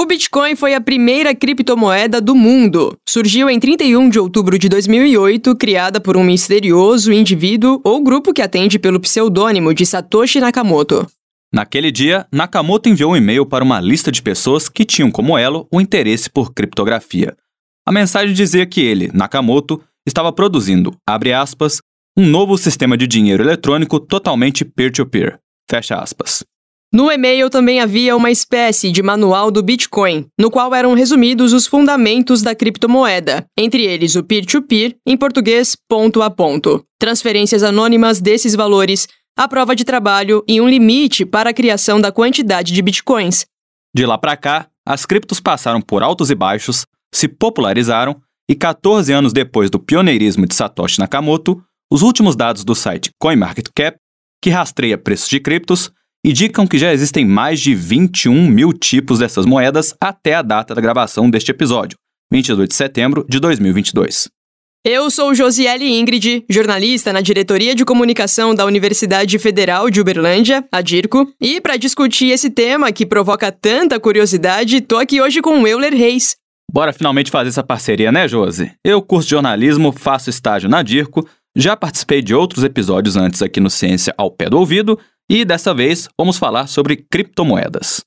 O Bitcoin foi a primeira criptomoeda do mundo. Surgiu em 31 de outubro de 2008, criada por um misterioso indivíduo ou grupo que atende pelo pseudônimo de Satoshi Nakamoto. Naquele dia, Nakamoto enviou um e-mail para uma lista de pessoas que tinham como elo o interesse por criptografia. A mensagem dizia que ele, Nakamoto, estava produzindo, abre aspas, um novo sistema de dinheiro eletrônico totalmente peer-to-peer, -peer, fecha aspas. No e-mail também havia uma espécie de manual do Bitcoin, no qual eram resumidos os fundamentos da criptomoeda, entre eles o peer-to-peer, -peer, em português, ponto a ponto, transferências anônimas desses valores, a prova de trabalho e um limite para a criação da quantidade de bitcoins. De lá para cá, as criptos passaram por altos e baixos, se popularizaram e 14 anos depois do pioneirismo de Satoshi Nakamoto, os últimos dados do site CoinMarketCap, que rastreia preços de criptos, indicam que já existem mais de 21 mil tipos dessas moedas até a data da gravação deste episódio, 22 de setembro de 2022. Eu sou Josiele Ingrid, jornalista na Diretoria de Comunicação da Universidade Federal de Uberlândia, a DIRCO, e para discutir esse tema que provoca tanta curiosidade, tô aqui hoje com o Euler Reis. Bora finalmente fazer essa parceria, né, Josi? Eu curso jornalismo, faço estágio na DIRCO, já participei de outros episódios antes aqui no Ciência ao Pé do Ouvido e dessa vez vamos falar sobre criptomoedas.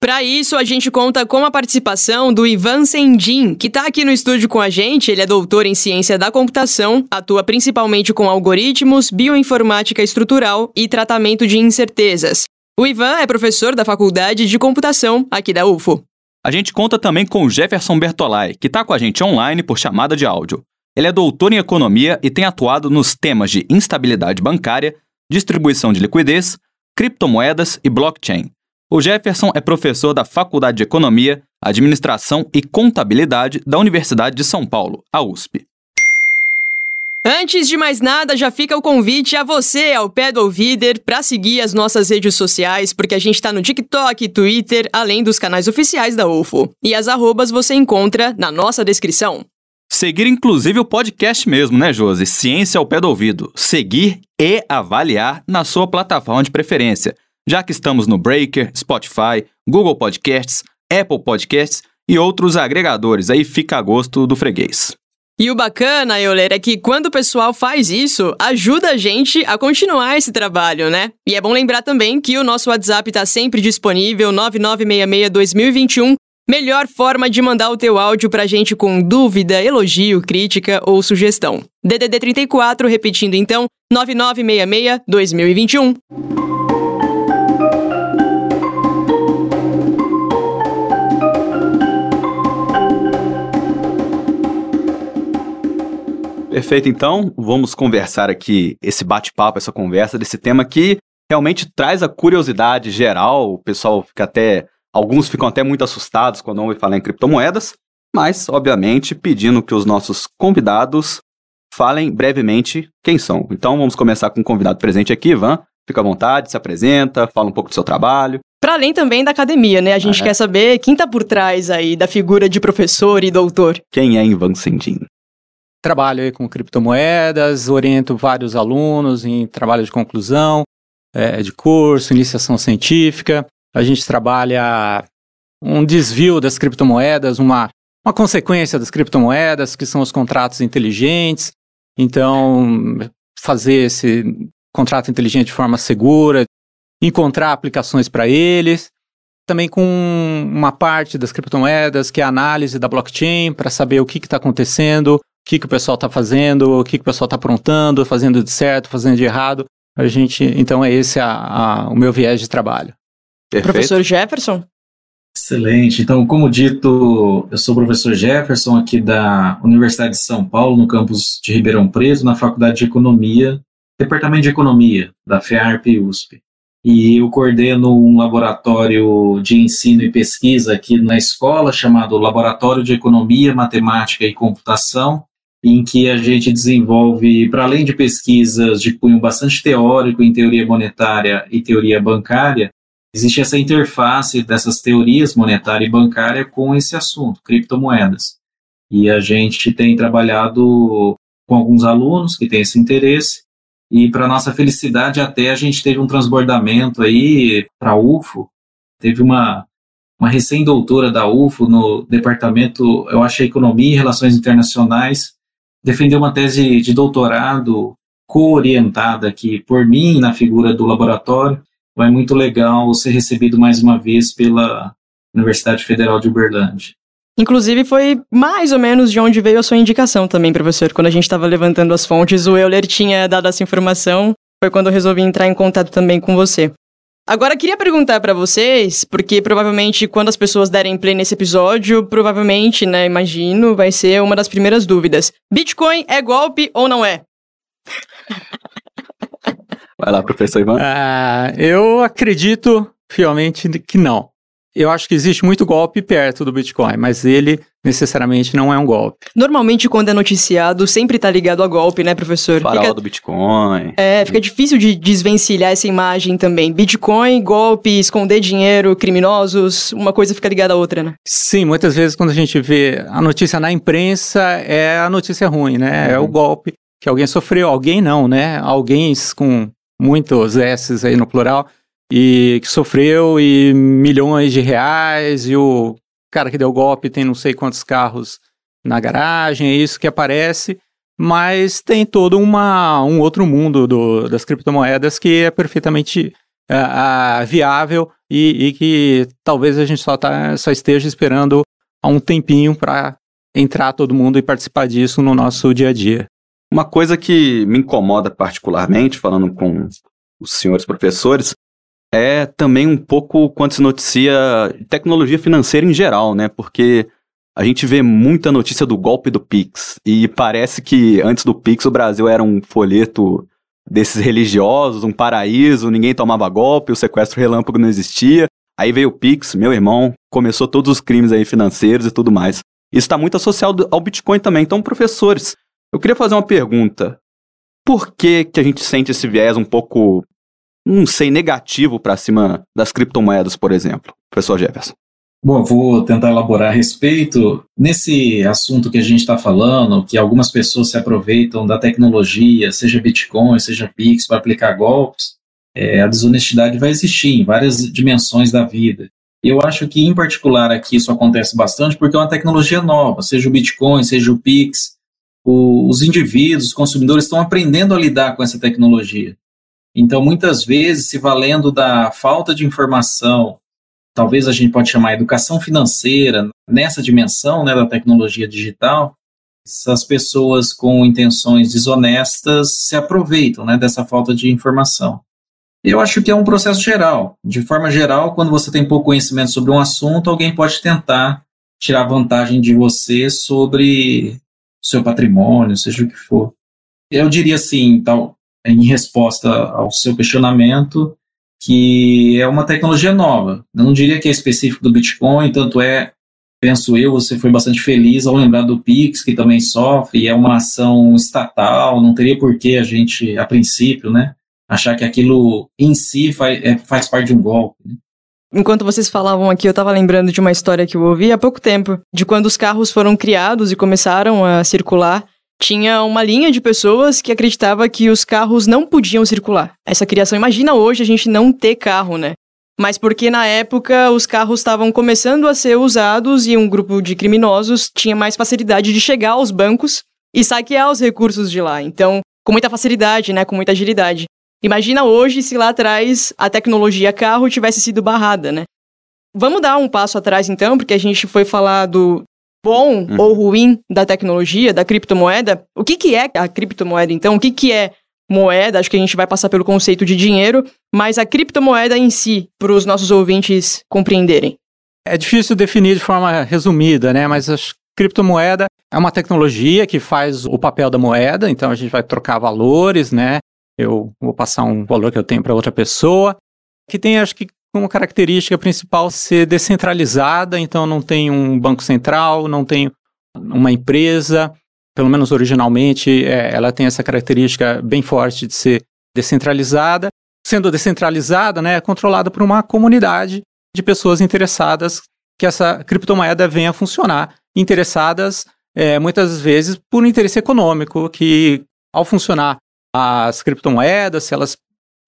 Para isso, a gente conta com a participação do Ivan Sendin, que está aqui no estúdio com a gente. Ele é doutor em ciência da computação, atua principalmente com algoritmos, bioinformática estrutural e tratamento de incertezas. O Ivan é professor da Faculdade de Computação aqui da UFO. A gente conta também com o Jefferson Bertolai, que está com a gente online por chamada de áudio. Ele é doutor em economia e tem atuado nos temas de instabilidade bancária, distribuição de liquidez, criptomoedas e blockchain. O Jefferson é professor da Faculdade de Economia, Administração e Contabilidade da Universidade de São Paulo, a USP. Antes de mais nada, já fica o convite a você, ao pé do ouvider, para seguir as nossas redes sociais, porque a gente está no TikTok Twitter, além dos canais oficiais da UFO. E as arrobas você encontra na nossa descrição. Seguir, inclusive, o podcast mesmo, né, Josi? Ciência ao pé do ouvido. Seguir e avaliar na sua plataforma de preferência, já que estamos no Breaker, Spotify, Google Podcasts, Apple Podcasts e outros agregadores. Aí fica a gosto do freguês. E o bacana, Euler, é que quando o pessoal faz isso, ajuda a gente a continuar esse trabalho, né? E é bom lembrar também que o nosso WhatsApp está sempre disponível, 9966 2021 Melhor forma de mandar o teu áudio pra gente com dúvida, elogio, crítica ou sugestão. DDD 34, repetindo então, 9966 2021. Perfeito, então vamos conversar aqui esse bate-papo, essa conversa desse tema que realmente traz a curiosidade geral, o pessoal fica até Alguns ficam até muito assustados quando ouvem falar em criptomoedas, mas, obviamente, pedindo que os nossos convidados falem brevemente quem são. Então, vamos começar com o convidado presente aqui, Ivan. Fica à vontade, se apresenta, fala um pouco do seu trabalho. Para além também da academia, né? A gente é. quer saber quem está por trás aí da figura de professor e doutor. Quem é Ivan Sendin? Trabalho aí com criptomoedas, oriento vários alunos em trabalho de conclusão, é, de curso, iniciação científica. A gente trabalha um desvio das criptomoedas, uma, uma consequência das criptomoedas, que são os contratos inteligentes. Então, fazer esse contrato inteligente de forma segura, encontrar aplicações para eles. Também com uma parte das criptomoedas, que é a análise da blockchain, para saber o que está acontecendo, o que, que o pessoal está fazendo, o que, que o pessoal está aprontando, fazendo de certo, fazendo de errado. A gente, então, é esse a, a, o meu viés de trabalho. Perfeito. Professor Jefferson? Excelente. Então, como dito, eu sou o professor Jefferson aqui da Universidade de São Paulo, no campus de Ribeirão Preto, na Faculdade de Economia, Departamento de Economia da FEARP e USP. E eu coordeno um laboratório de ensino e pesquisa aqui na escola chamado Laboratório de Economia, Matemática e Computação, em que a gente desenvolve, para além de pesquisas de cunho bastante teórico em teoria monetária e teoria bancária, existe essa interface dessas teorias monetária e bancária com esse assunto, criptomoedas. E a gente tem trabalhado com alguns alunos que têm esse interesse, e para nossa felicidade até a gente teve um transbordamento aí para UFO, teve uma uma recém-doutora da UFO no departamento, eu acho, Economia e Relações Internacionais, defendeu uma tese de doutorado co-orientada aqui por mim na figura do laboratório. Então é muito legal ser recebido mais uma vez pela Universidade Federal de Uberlândia. Inclusive, foi mais ou menos de onde veio a sua indicação também, professor. Quando a gente estava levantando as fontes, o Euler tinha dado essa informação. Foi quando eu resolvi entrar em contato também com você. Agora, queria perguntar para vocês, porque provavelmente quando as pessoas derem play nesse episódio, provavelmente, né, imagino, vai ser uma das primeiras dúvidas. Bitcoin é golpe ou não é? Vai lá, professor Ivan. Ah, eu acredito fielmente que não. Eu acho que existe muito golpe perto do Bitcoin, mas ele necessariamente não é um golpe. Normalmente, quando é noticiado, sempre tá ligado a golpe, né, professor? Farol Fica- do Bitcoin. É, fica difícil de desvencilhar essa imagem também. Bitcoin, golpe, esconder dinheiro, criminosos, uma coisa fica ligada à outra, né? Sim, muitas vezes quando a gente vê a notícia na imprensa, é a notícia ruim, né? É o Uhum. golpe que alguém sofreu. Alguém não, né? Alguém com muitos S's aí no plural, e que sofreu e milhões de reais, e o cara que deu golpe tem não sei quantos carros na garagem, é isso que aparece. Mas tem todo uma, um outro mundo do- das criptomoedas que é perfeitamente ah, ah, viável e, e que talvez a gente só, tá, só esteja esperando há um tempinho para entrar todo mundo e participar disso no nosso dia a dia. Uma coisa que me incomoda particularmente, falando com os senhores professores, é também um pouco quando se noticia tecnologia financeira em geral, né? Porque a gente vê muita notícia do golpe do Pix. E parece que antes do Pix o Brasil era um folheto desses religiosos, um paraíso, ninguém tomava golpe, o sequestro relâmpago não existia. Aí veio o Pix, meu irmão, começou todos os crimes aí financeiros e tudo mais. Isso está muito associado ao Bitcoin também. Então, professores, eu queria fazer uma pergunta. Por que, que a gente sente esse viés um pouco, não sei, negativo para cima das criptomoedas, por exemplo? Professor Jefferson. Bom, vou tentar elaborar a respeito. Nesse assunto que a gente está falando, que algumas pessoas se aproveitam da tecnologia, seja Bitcoin, seja Pix, para aplicar golpes, é, a desonestidade vai existir em várias dimensões da vida. Eu acho que, em particular, aqui isso acontece bastante porque é uma tecnologia nova, seja o Bitcoin, seja o Pix. O, os indivíduos, os consumidores estão aprendendo a lidar com essa tecnologia. Então, muitas vezes, se valendo da falta de informação, talvez a gente pode chamar educação financeira, nessa dimensão né, da tecnologia digital, essas pessoas com intenções desonestas se aproveitam né, dessa falta de informação. Eu acho que é um processo geral. De forma geral, quando você tem pouco conhecimento sobre um assunto, alguém pode tentar tirar vantagem de você sobre seu patrimônio, seja o que for. Eu diria assim, tal, em resposta ao seu questionamento, que é uma tecnologia nova. Eu não diria que é específico do Bitcoin, tanto é, penso eu, você foi bastante feliz ao lembrar do Pix, que também sofre, é uma ação estatal, não teria por que a gente, a princípio, né, achar que aquilo em si faz, é, faz parte de um golpe. Né? Enquanto vocês falavam aqui, eu tava lembrando de uma história que eu ouvi há pouco tempo, de quando os carros foram criados e começaram a circular. Tinha uma linha de pessoas que acreditava que os carros não podiam circular. Essa criação, imagina hoje a gente não ter carro, né? Mas porque na época os carros estavam começando a ser usados e um grupo de criminosos tinha mais facilidade de chegar aos bancos e saquear os recursos de lá. Então, com muita facilidade, né? Com muita agilidade. Imagina hoje se lá atrás a tecnologia carro tivesse sido barrada, né? Vamos dar um passo atrás então, porque a gente foi falar do bom Uhum. ou ruim da tecnologia, da criptomoeda. O que, que é a criptomoeda então? O que, que é moeda? Acho que a gente vai passar pelo conceito de dinheiro, mas a criptomoeda em si, para os nossos ouvintes compreenderem. É difícil definir de forma resumida, né? Mas a criptomoeda é uma tecnologia que faz o papel da moeda, então a gente vai trocar valores, né? Eu vou passar um valor que eu tenho para outra pessoa, que tem, acho que, como característica principal ser descentralizada, então não tem um banco central, não tem uma empresa, pelo menos originalmente, é, ela tem essa característica bem forte de ser descentralizada. Sendo descentralizada, né, é controlada por uma comunidade de pessoas interessadas que essa criptomoeda venha a funcionar, interessadas é, muitas vezes por um interesse econômico, que ao funcionar as criptomoedas, se elas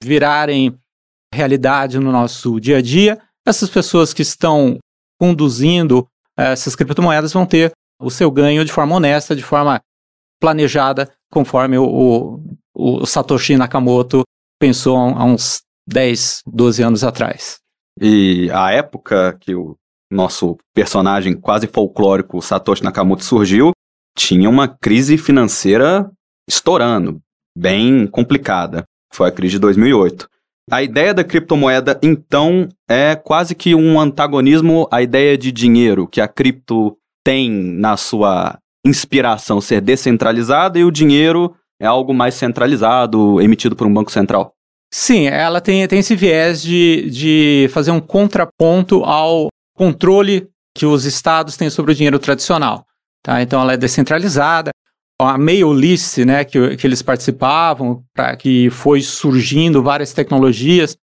virarem realidade no nosso dia a dia, essas pessoas que estão conduzindo eh, essas criptomoedas vão ter o seu ganho de forma honesta, de forma planejada, conforme o, o, o Satoshi Nakamoto pensou há uns 10, 12 anos atrás. E a época que o nosso personagem quase folclórico Satoshi Nakamoto surgiu, tinha uma crise financeira estourando, bem complicada. Foi a crise de 2008. A ideia da criptomoeda, então, é quase que um antagonismo à ideia de dinheiro que a cripto tem na sua inspiração ser descentralizada e o dinheiro é algo mais centralizado, emitido por um banco central. Sim, ela tem, tem esse viés de, de fazer um contraponto ao controle que os estados têm sobre o dinheiro tradicional. Tá? Então ela é descentralizada. A mail list, né, que, que eles participavam, para que foi surgindo várias tecnologias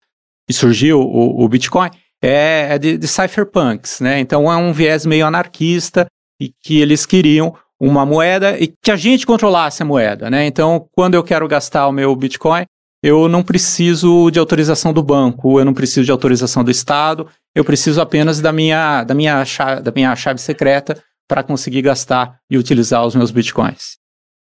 e surgiu o, o Bitcoin, é, é de, de cypherpunks, né? Então é um viés meio anarquista e que eles queriam uma moeda e que a gente controlasse a moeda, né? Então, quando eu quero gastar o meu Bitcoin, eu não preciso de autorização do banco, eu não preciso de autorização do Estado, eu preciso apenas da minha, da minha, chave, da minha chave secreta para conseguir gastar e utilizar os meus Bitcoins.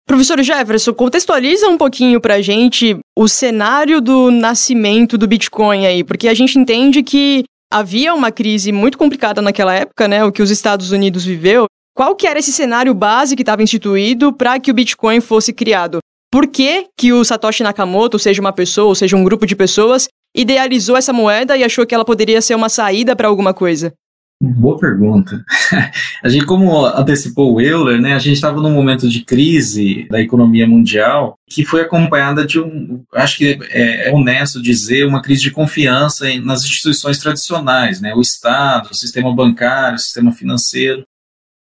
Professor Jefferson, contextualiza um pouquinho para a gente o cenário do nascimento do Bitcoin aí, porque a gente entende que havia uma crise muito complicada naquela época, né, o que os Estados Unidos viveu, qual que era esse cenário base que estava instituído para que o Bitcoin fosse criado? Por que, que o Satoshi Nakamoto, seja uma pessoa, ou seja um grupo de pessoas, idealizou essa moeda e achou que ela poderia ser uma saída para alguma coisa? Boa pergunta. A gente, como antecipou o Euler, né, a gente estava num momento de crise da economia mundial que foi acompanhada de um, acho que é, é honesto dizer, uma crise de confiança nas instituições tradicionais, né, o Estado, o sistema bancário, o sistema financeiro.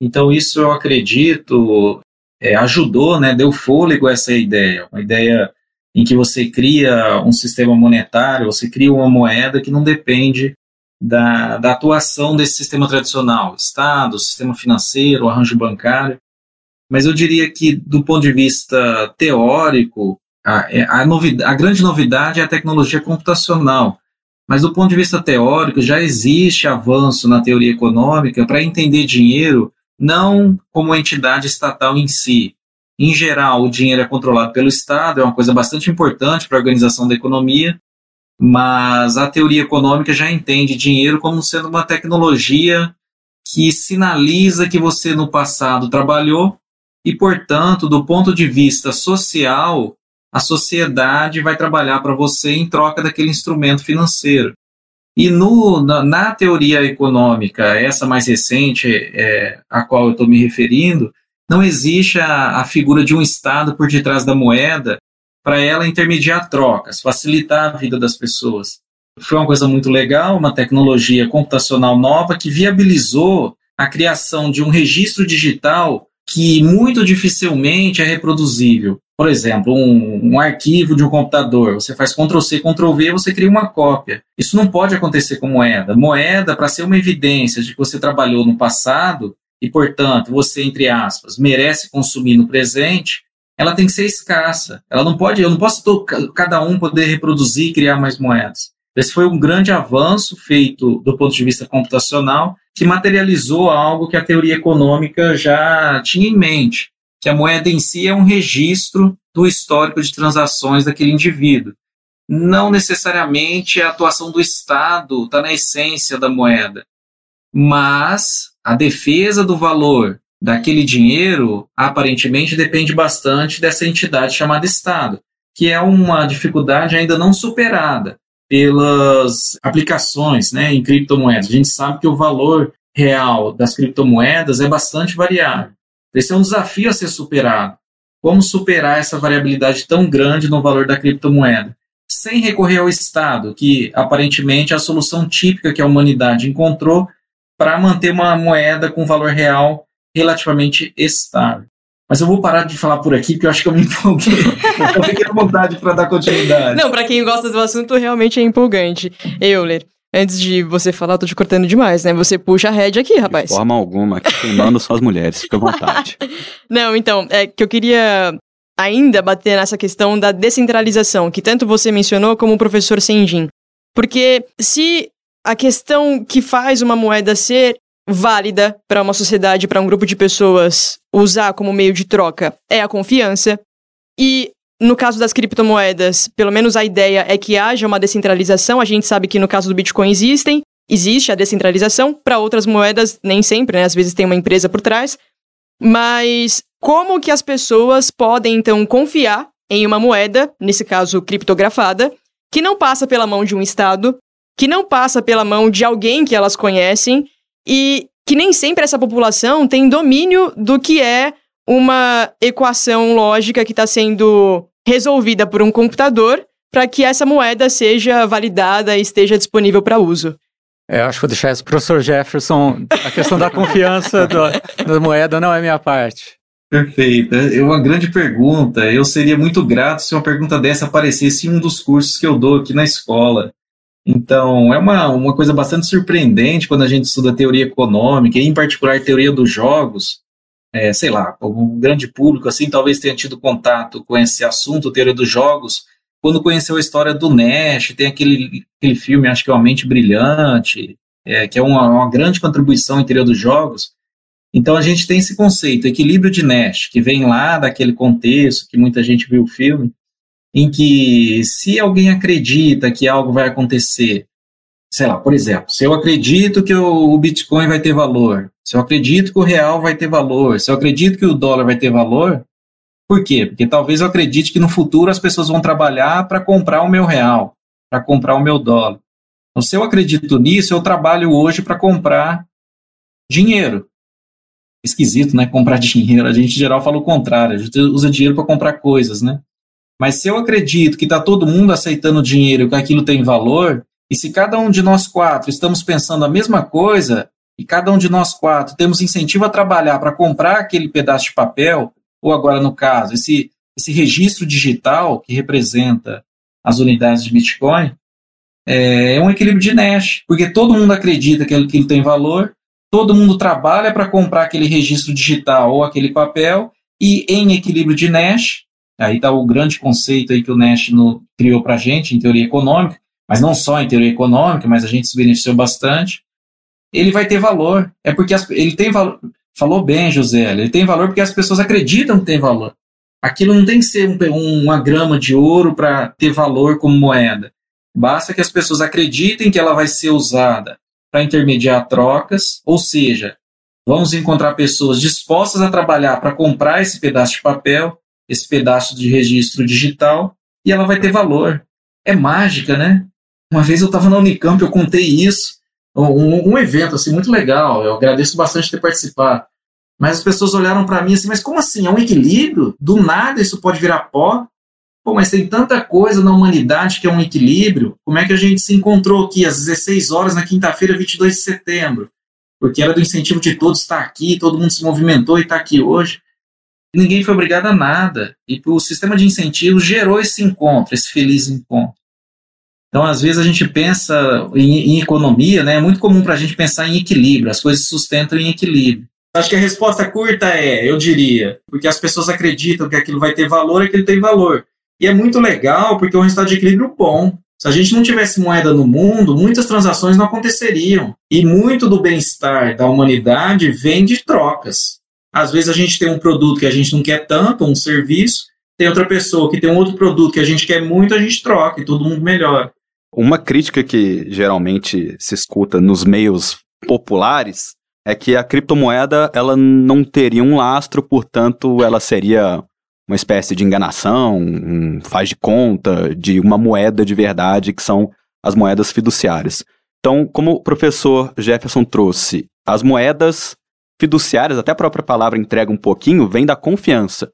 Então, isso eu acredito é, ajudou, né, deu fôlego a essa ideia, uma ideia em que você cria um sistema monetário, você cria uma moeda que não depende da, da atuação desse sistema tradicional, Estado, sistema financeiro, arranjo bancário. Mas eu diria que, do ponto de vista teórico, a, é, a, novidade, a grande novidade é a tecnologia computacional. Mas, do ponto de vista teórico, já existe avanço na teoria econômica para entender dinheiro não como entidade estatal em si. Em geral, o dinheiro é controlado pelo Estado, é uma coisa bastante importante para a organização da economia, mas a teoria econômica já entende dinheiro como sendo uma tecnologia que sinaliza que você no passado trabalhou e, portanto, do ponto de vista social, a sociedade vai trabalhar para você em troca daquele instrumento financeiro. E no, na, na, teoria econômica, essa mais recente, é, a qual eu estou me referindo, não existe a, a figura de um Estado por detrás da moeda para ela intermediar trocas, facilitar a vida das pessoas. Foi uma coisa muito legal, uma tecnologia computacional nova que viabilizou a criação de um registro digital que muito dificilmente é reproduzível. Por exemplo, um, um, arquivo de um computador, você faz Ctrl-C, Ctrl-V, você cria uma cópia. Isso não pode acontecer com moeda. Moeda, para ser uma evidência de que você trabalhou no passado e, portanto, você, entre aspas, merece consumir no presente, ela tem que ser escassa. Ela não pode, eu não posso cada um poder reproduzir e criar mais moedas. Esse foi um grande avanço feito do ponto de vista computacional que materializou algo que a teoria econômica já tinha em mente que a moeda em si é um registro do histórico de transações daquele indivíduo. Não necessariamente a atuação do Estado está na essência da moeda, mas a defesa do valor daquele dinheiro aparentemente depende bastante dessa entidade chamada Estado, que é uma dificuldade ainda não superada pelas aplicações né, em criptomoedas. A gente sabe que o valor real das criptomoedas é bastante variável. Esse é um desafio a ser superado. Como superar essa variabilidade tão grande no valor da criptomoeda? Sem recorrer ao Estado, que aparentemente é a solução típica que a humanidade encontrou para manter uma moeda com valor real relativamente estável. Mas eu vou parar de falar por aqui, porque eu acho que eu me empolguei. eu fiquei à vontade para dar continuidade. Não, para quem gosta do assunto, realmente é empolgante. Euler, Antes de você falar, eu tô te cortando demais, né? Você puxa a rédea aqui, rapaz. De forma alguma, aqui quem manda são as mulheres, fica à vontade. Não, então, é que eu queria ainda bater nessa questão da descentralização, que tanto você mencionou como o professor Senjin. Porque se a questão que faz uma moeda ser válida para uma sociedade, para um grupo de pessoas usar como meio de troca é a confiança. E no caso das criptomoedas, pelo menos a ideia é que haja uma descentralização. A gente sabe que no caso do Bitcoin existem, existe a descentralização. Para outras moedas, nem sempre, né? Às vezes tem uma empresa por trás. Mas como que as pessoas podem então confiar em uma moeda, nesse caso criptografada, que não passa pela mão de um Estado, que não passa pela mão de alguém que elas conhecem e que nem sempre essa população tem domínio do que é uma equação lógica que está sendo resolvida por um computador para que essa moeda seja validada e esteja disponível para uso. É, acho que vou deixar isso para o professor Jefferson. A questão da confiança do, da moeda não é minha parte. Perfeito. É uma grande pergunta. Eu seria muito grato se uma pergunta dessa aparecesse em um dos cursos que eu dou aqui na escola. Então, é uma, uma coisa bastante surpreendente quando a gente estuda teoria econômica, e em particular teoria dos jogos. É, sei lá, um grande público assim talvez tenha tido contato com esse assunto, teoria dos jogos, quando conheceu a história do Nash, tem aquele, aquele filme, acho que é Uma Mente Brilhante, é, que é uma, uma grande contribuição em teoria dos jogos. Então a gente tem esse conceito, equilíbrio de Nash, que vem lá daquele contexto que muita gente viu o filme, em que se alguém acredita que algo vai acontecer, sei lá, por exemplo, se eu acredito que o, Bitcoin vai ter valor, se eu acredito que o real vai ter valor, se eu acredito que o dólar vai ter valor, por quê? Porque talvez eu acredite que no futuro as pessoas vão trabalhar para comprar o meu real, para comprar o meu dólar. Então, se eu acredito nisso, eu trabalho hoje para comprar dinheiro. Esquisito, né? Comprar dinheiro. A gente, em geral, fala o contrário. A gente usa dinheiro para comprar coisas, né? Mas se eu acredito que está todo mundo aceitando dinheiro, que aquilo tem valor, e se cada um de nós quatro estamos pensando a mesma coisa, e cada um de nós quatro temos incentivo a trabalhar para comprar aquele pedaço de papel, ou agora no caso, esse, esse registro digital que representa as unidades de Bitcoin, é, é um equilíbrio de Nash, porque todo mundo acredita que ele tem valor, todo mundo trabalha para comprar aquele registro digital ou aquele papel, e em equilíbrio de Nash, Aí está o grande conceito aí que o Nash criou para a gente em teoria econômica, mas não só em teoria econômica, mas a gente se beneficiou bastante. Ele vai ter valor. É porque as, ele tem valor. Falou bem, José. Ele tem valor porque as pessoas acreditam que tem valor. Aquilo não tem que ser um, uma grama de ouro para ter valor como moeda. Basta que as pessoas acreditem que ela vai ser usada para intermediar trocas, ou seja, vamos encontrar pessoas dispostas a trabalhar para comprar esse pedaço de papel esse pedaço de registro digital e ela vai ter valor. É mágica, né? Uma vez eu estava na Unicamp, eu contei isso, um, um, evento assim muito legal. Eu agradeço bastante ter participado. Mas as pessoas olharam para mim assim, mas como assim? É um equilíbrio? Do nada isso pode virar pó? Pô, mas tem tanta coisa na humanidade que é um equilíbrio. Como é que a gente se encontrou aqui às 16 horas na quinta-feira, 22 de setembro? Porque era do incentivo de todos estar aqui, todo mundo se movimentou e está aqui hoje ninguém foi obrigado a nada. E o sistema de incentivos gerou esse encontro, esse feliz encontro. Então, às vezes, a gente pensa em, em economia, né? É muito comum para a gente pensar em equilíbrio, as coisas se sustentam em equilíbrio. Acho que a resposta curta é, eu diria, porque as pessoas acreditam que aquilo vai ter valor, aquilo tem valor. E é muito legal, porque é um resultado de equilíbrio bom. Se a gente não tivesse moeda no mundo, muitas transações não aconteceriam. E muito do bem-estar da humanidade vem de trocas. Às vezes a gente tem um produto que a gente não quer tanto, um serviço, tem outra pessoa que tem um outro produto que a gente quer muito, a gente troca e todo mundo melhora. Uma crítica que geralmente se escuta nos meios populares é que a criptomoeda ela não teria um lastro, portanto ela seria uma espécie de enganação, um faz de conta de uma moeda de verdade, que são as moedas fiduciárias. Então, como o professor Jefferson trouxe, as moedas fiduciárias, até a própria palavra entrega um pouquinho, vem da confiança.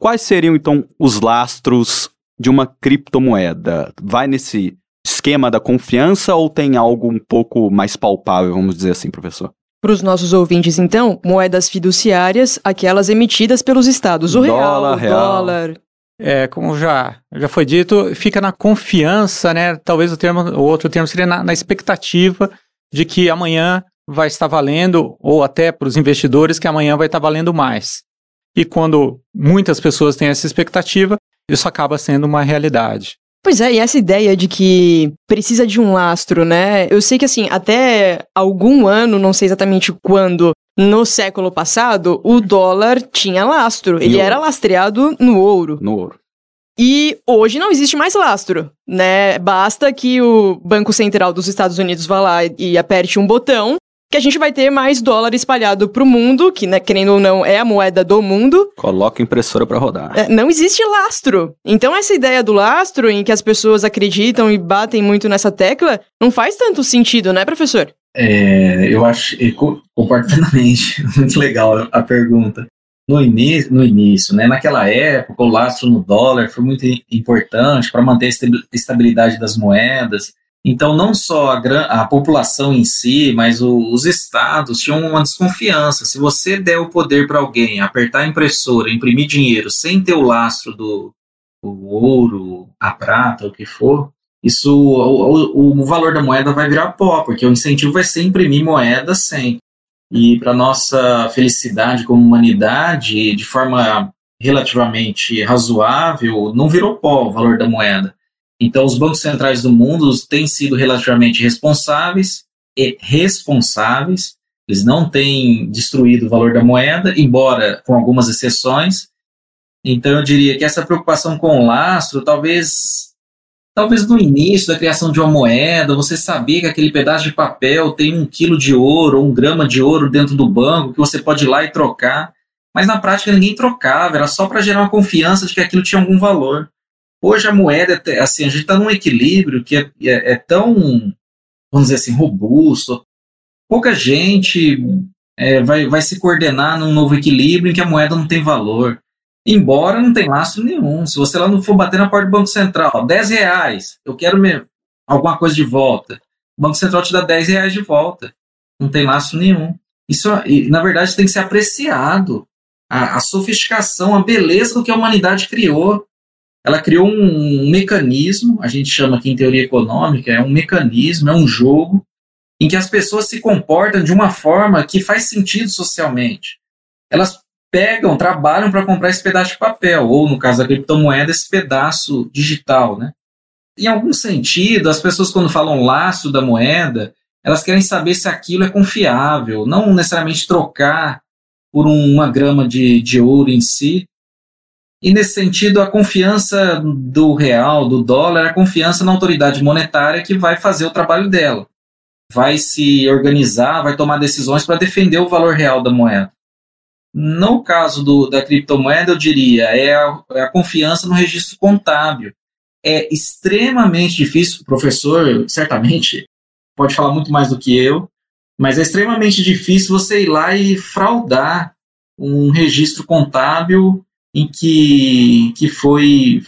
Quais seriam então os lastros de uma criptomoeda? Vai nesse esquema da confiança ou tem algo um pouco mais palpável, vamos dizer assim, professor? Para os nossos ouvintes, então, moedas fiduciárias, aquelas emitidas pelos estados. O dólar, real, o real. dólar. É, como já, já foi dito, fica na confiança, né? Talvez o termo, o outro termo seria na, na expectativa de que amanhã vai estar valendo, ou até para os investidores, que amanhã vai estar valendo mais. E quando muitas pessoas têm essa expectativa, isso acaba sendo uma realidade. Pois é, e essa ideia de que precisa de um lastro, né? Eu sei que, assim, até algum ano, não sei exatamente quando, no século passado, o dólar tinha lastro. Ele ouro. era lastreado no ouro. No ouro. E hoje não existe mais lastro, né? Basta que o Banco Central dos Estados Unidos vá lá e aperte um botão que a gente vai ter mais dólar espalhado pro mundo, que, né, querendo ou não, é a moeda do mundo. Coloca a impressora para rodar. É, não existe lastro. Então, essa ideia do lastro, em que as pessoas acreditam e batem muito nessa tecla, não faz tanto sentido, né, professor? É, eu acho, concordo plenamente. Muito legal a pergunta. No início, no início, né, naquela época, o lastro no dólar foi muito importante para manter a estabilidade das moedas. Então, não só a, gran, a população em si, mas o, os estados tinham uma desconfiança. Se você der o poder para alguém apertar a impressora, imprimir dinheiro sem ter o lastro do o ouro, a prata, o que for, isso o, o, o, valor da moeda vai virar pó, porque o incentivo vai ser imprimir moeda sem. E para nossa felicidade como humanidade, de forma relativamente razoável, não virou pó o valor da moeda. Então, os bancos centrais do mundo têm sido relativamente responsáveis e responsáveis. Eles não têm destruído o valor da moeda, embora com algumas exceções. Então, eu diria que essa preocupação com o lastro, talvez, talvez no início da criação de uma moeda, você saber que aquele pedaço de papel tem um quilo de ouro ou um grama de ouro dentro do banco, que você pode ir lá e trocar. Mas na prática ninguém trocava, era só para gerar uma confiança de que aquilo tinha algum valor. Hoje a moeda, assim, a gente está num equilíbrio que é, é, é, tão, vamos dizer assim, robusto. Pouca gente é, vai, vai se coordenar num novo equilíbrio em que a moeda não tem valor. Embora não tem lastro nenhum. Se você lá não for bater na porta do Banco Central, 10 reais, eu quero me, alguma coisa de volta. O Banco Central te dá 10 reais de volta. Não tem lastro nenhum. Isso, na verdade, tem que ser apreciado. A, a sofisticação, a beleza do que a humanidade criou ela criou um mecanismo, a gente chama aqui em teoria econômica, é um mecanismo, é um jogo, em que as pessoas se comportam de uma forma que faz sentido socialmente. Elas pegam, trabalham para comprar esse pedaço de papel, ou no caso da criptomoeda, esse pedaço digital, né? Em algum sentido, as pessoas quando falam laço da moeda, elas querem saber se aquilo é confiável, não necessariamente trocar por uma grama de, de ouro em si, e nesse sentido, a confiança do real, do dólar, a confiança na autoridade monetária que vai fazer o trabalho dela. Vai se organizar, vai tomar decisões para defender o valor real da moeda. No caso do, da criptomoeda, eu diria, é a, é a confiança no registro contábil. É extremamente difícil, o professor certamente pode falar muito mais do que eu, mas é extremamente difícil você ir lá e fraudar um registro contábil em que, que foi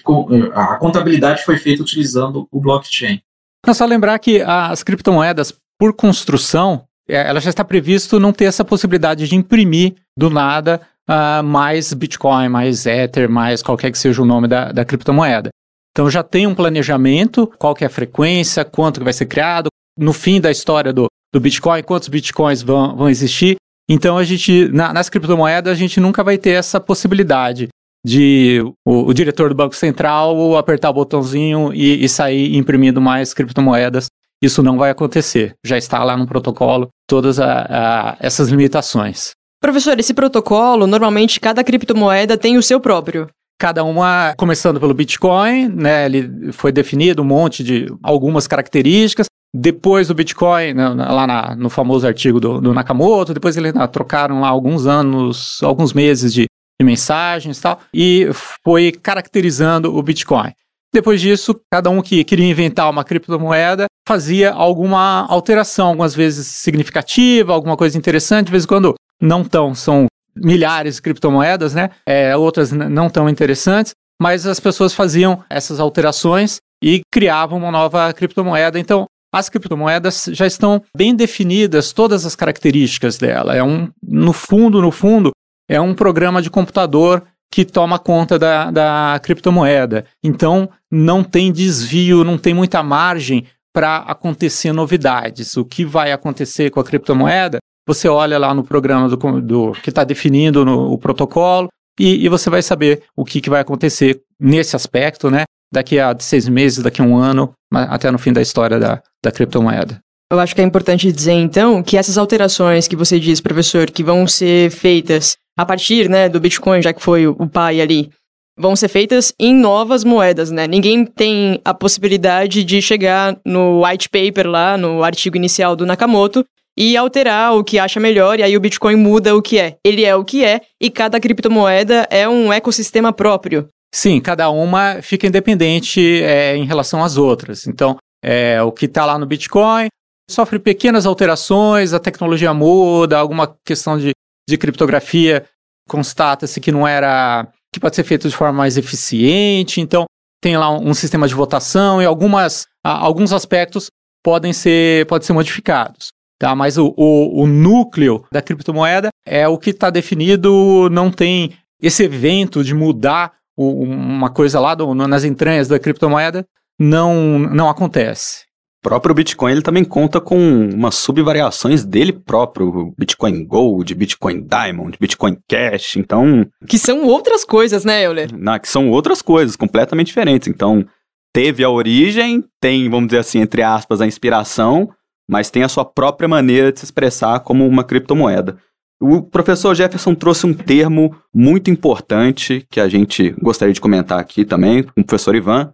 a contabilidade foi feita utilizando o blockchain. É só lembrar que as criptomoedas, por construção, é, ela já está previsto não ter essa possibilidade de imprimir do nada uh, mais Bitcoin, mais Ether, mais qualquer que seja o nome da, da criptomoeda. Então já tem um planejamento, qual que é a frequência, quanto que vai ser criado, no fim da história do, do Bitcoin, quantos Bitcoins vão, vão existir. Então a gente, na, nas criptomoedas, a gente nunca vai ter essa possibilidade de o, o diretor do Banco Central apertar o botãozinho e, e sair imprimindo mais criptomoedas. Isso não vai acontecer. Já está lá no protocolo todas a, a, essas limitações. Professor, esse protocolo, normalmente cada criptomoeda tem o seu próprio. Cada uma, começando pelo Bitcoin, né, ele foi definido um monte de algumas características, depois do Bitcoin, né, lá na, no famoso artigo do, do Nakamoto, depois eles né, trocaram lá alguns anos, alguns meses de, de mensagens e tal, e foi caracterizando o Bitcoin. Depois disso, cada um que queria inventar uma criptomoeda fazia alguma alteração, algumas vezes significativa, alguma coisa interessante, de vez em quando não tão, são milhares de criptomoedas, né? É, outras não tão interessantes, mas as pessoas faziam essas alterações e criavam uma nova criptomoeda. Então, as criptomoedas já estão bem definidas todas as características dela. É um, no fundo, no fundo, é um programa de computador que toma conta da, da criptomoeda. Então, não tem desvio, não tem muita margem para acontecer novidades. O que vai acontecer com a criptomoeda? Você olha lá no programa do, do que está definindo no, o protocolo e, e, você vai saber o que, que vai acontecer nesse aspecto, né? daqui a seis meses, daqui a um ano, até no fim da história da, da criptomoeda. Eu acho que é importante dizer, então, que essas alterações que você diz, professor, que vão ser feitas a partir né, do Bitcoin, já que foi o pai ali, vão ser feitas em novas moedas, né? Ninguém tem a possibilidade de chegar no white paper lá, no artigo inicial do Nakamoto, e alterar o que acha melhor, e aí o Bitcoin muda o que é. Ele é o que é, e cada criptomoeda é um ecossistema próprio. Sim, cada uma fica independente é, em relação às outras. Então, é, o que está lá no Bitcoin sofre pequenas alterações, a tecnologia muda, alguma questão de, de criptografia constata-se que não era. que pode ser feito de forma mais eficiente. Então, tem lá um, um sistema de votação e algumas, a, alguns aspectos podem ser, podem ser modificados. Tá? Mas o, o, o núcleo da criptomoeda é o que está definido, não tem esse evento de mudar o, uma coisa lá do, nas entranhas da criptomoeda, não, não acontece próprio Bitcoin ele também conta com umas subvariações dele próprio, Bitcoin Gold, Bitcoin Diamond, Bitcoin Cash, então... Que são outras coisas, né, Euler? Não, que são outras coisas, completamente diferentes. Então, teve a origem, tem, vamos dizer assim, entre aspas, a inspiração, mas tem a sua própria maneira de se expressar como uma criptomoeda. O professor Jefferson trouxe um termo muito importante que a gente gostaria de comentar aqui também, com o professor Ivan,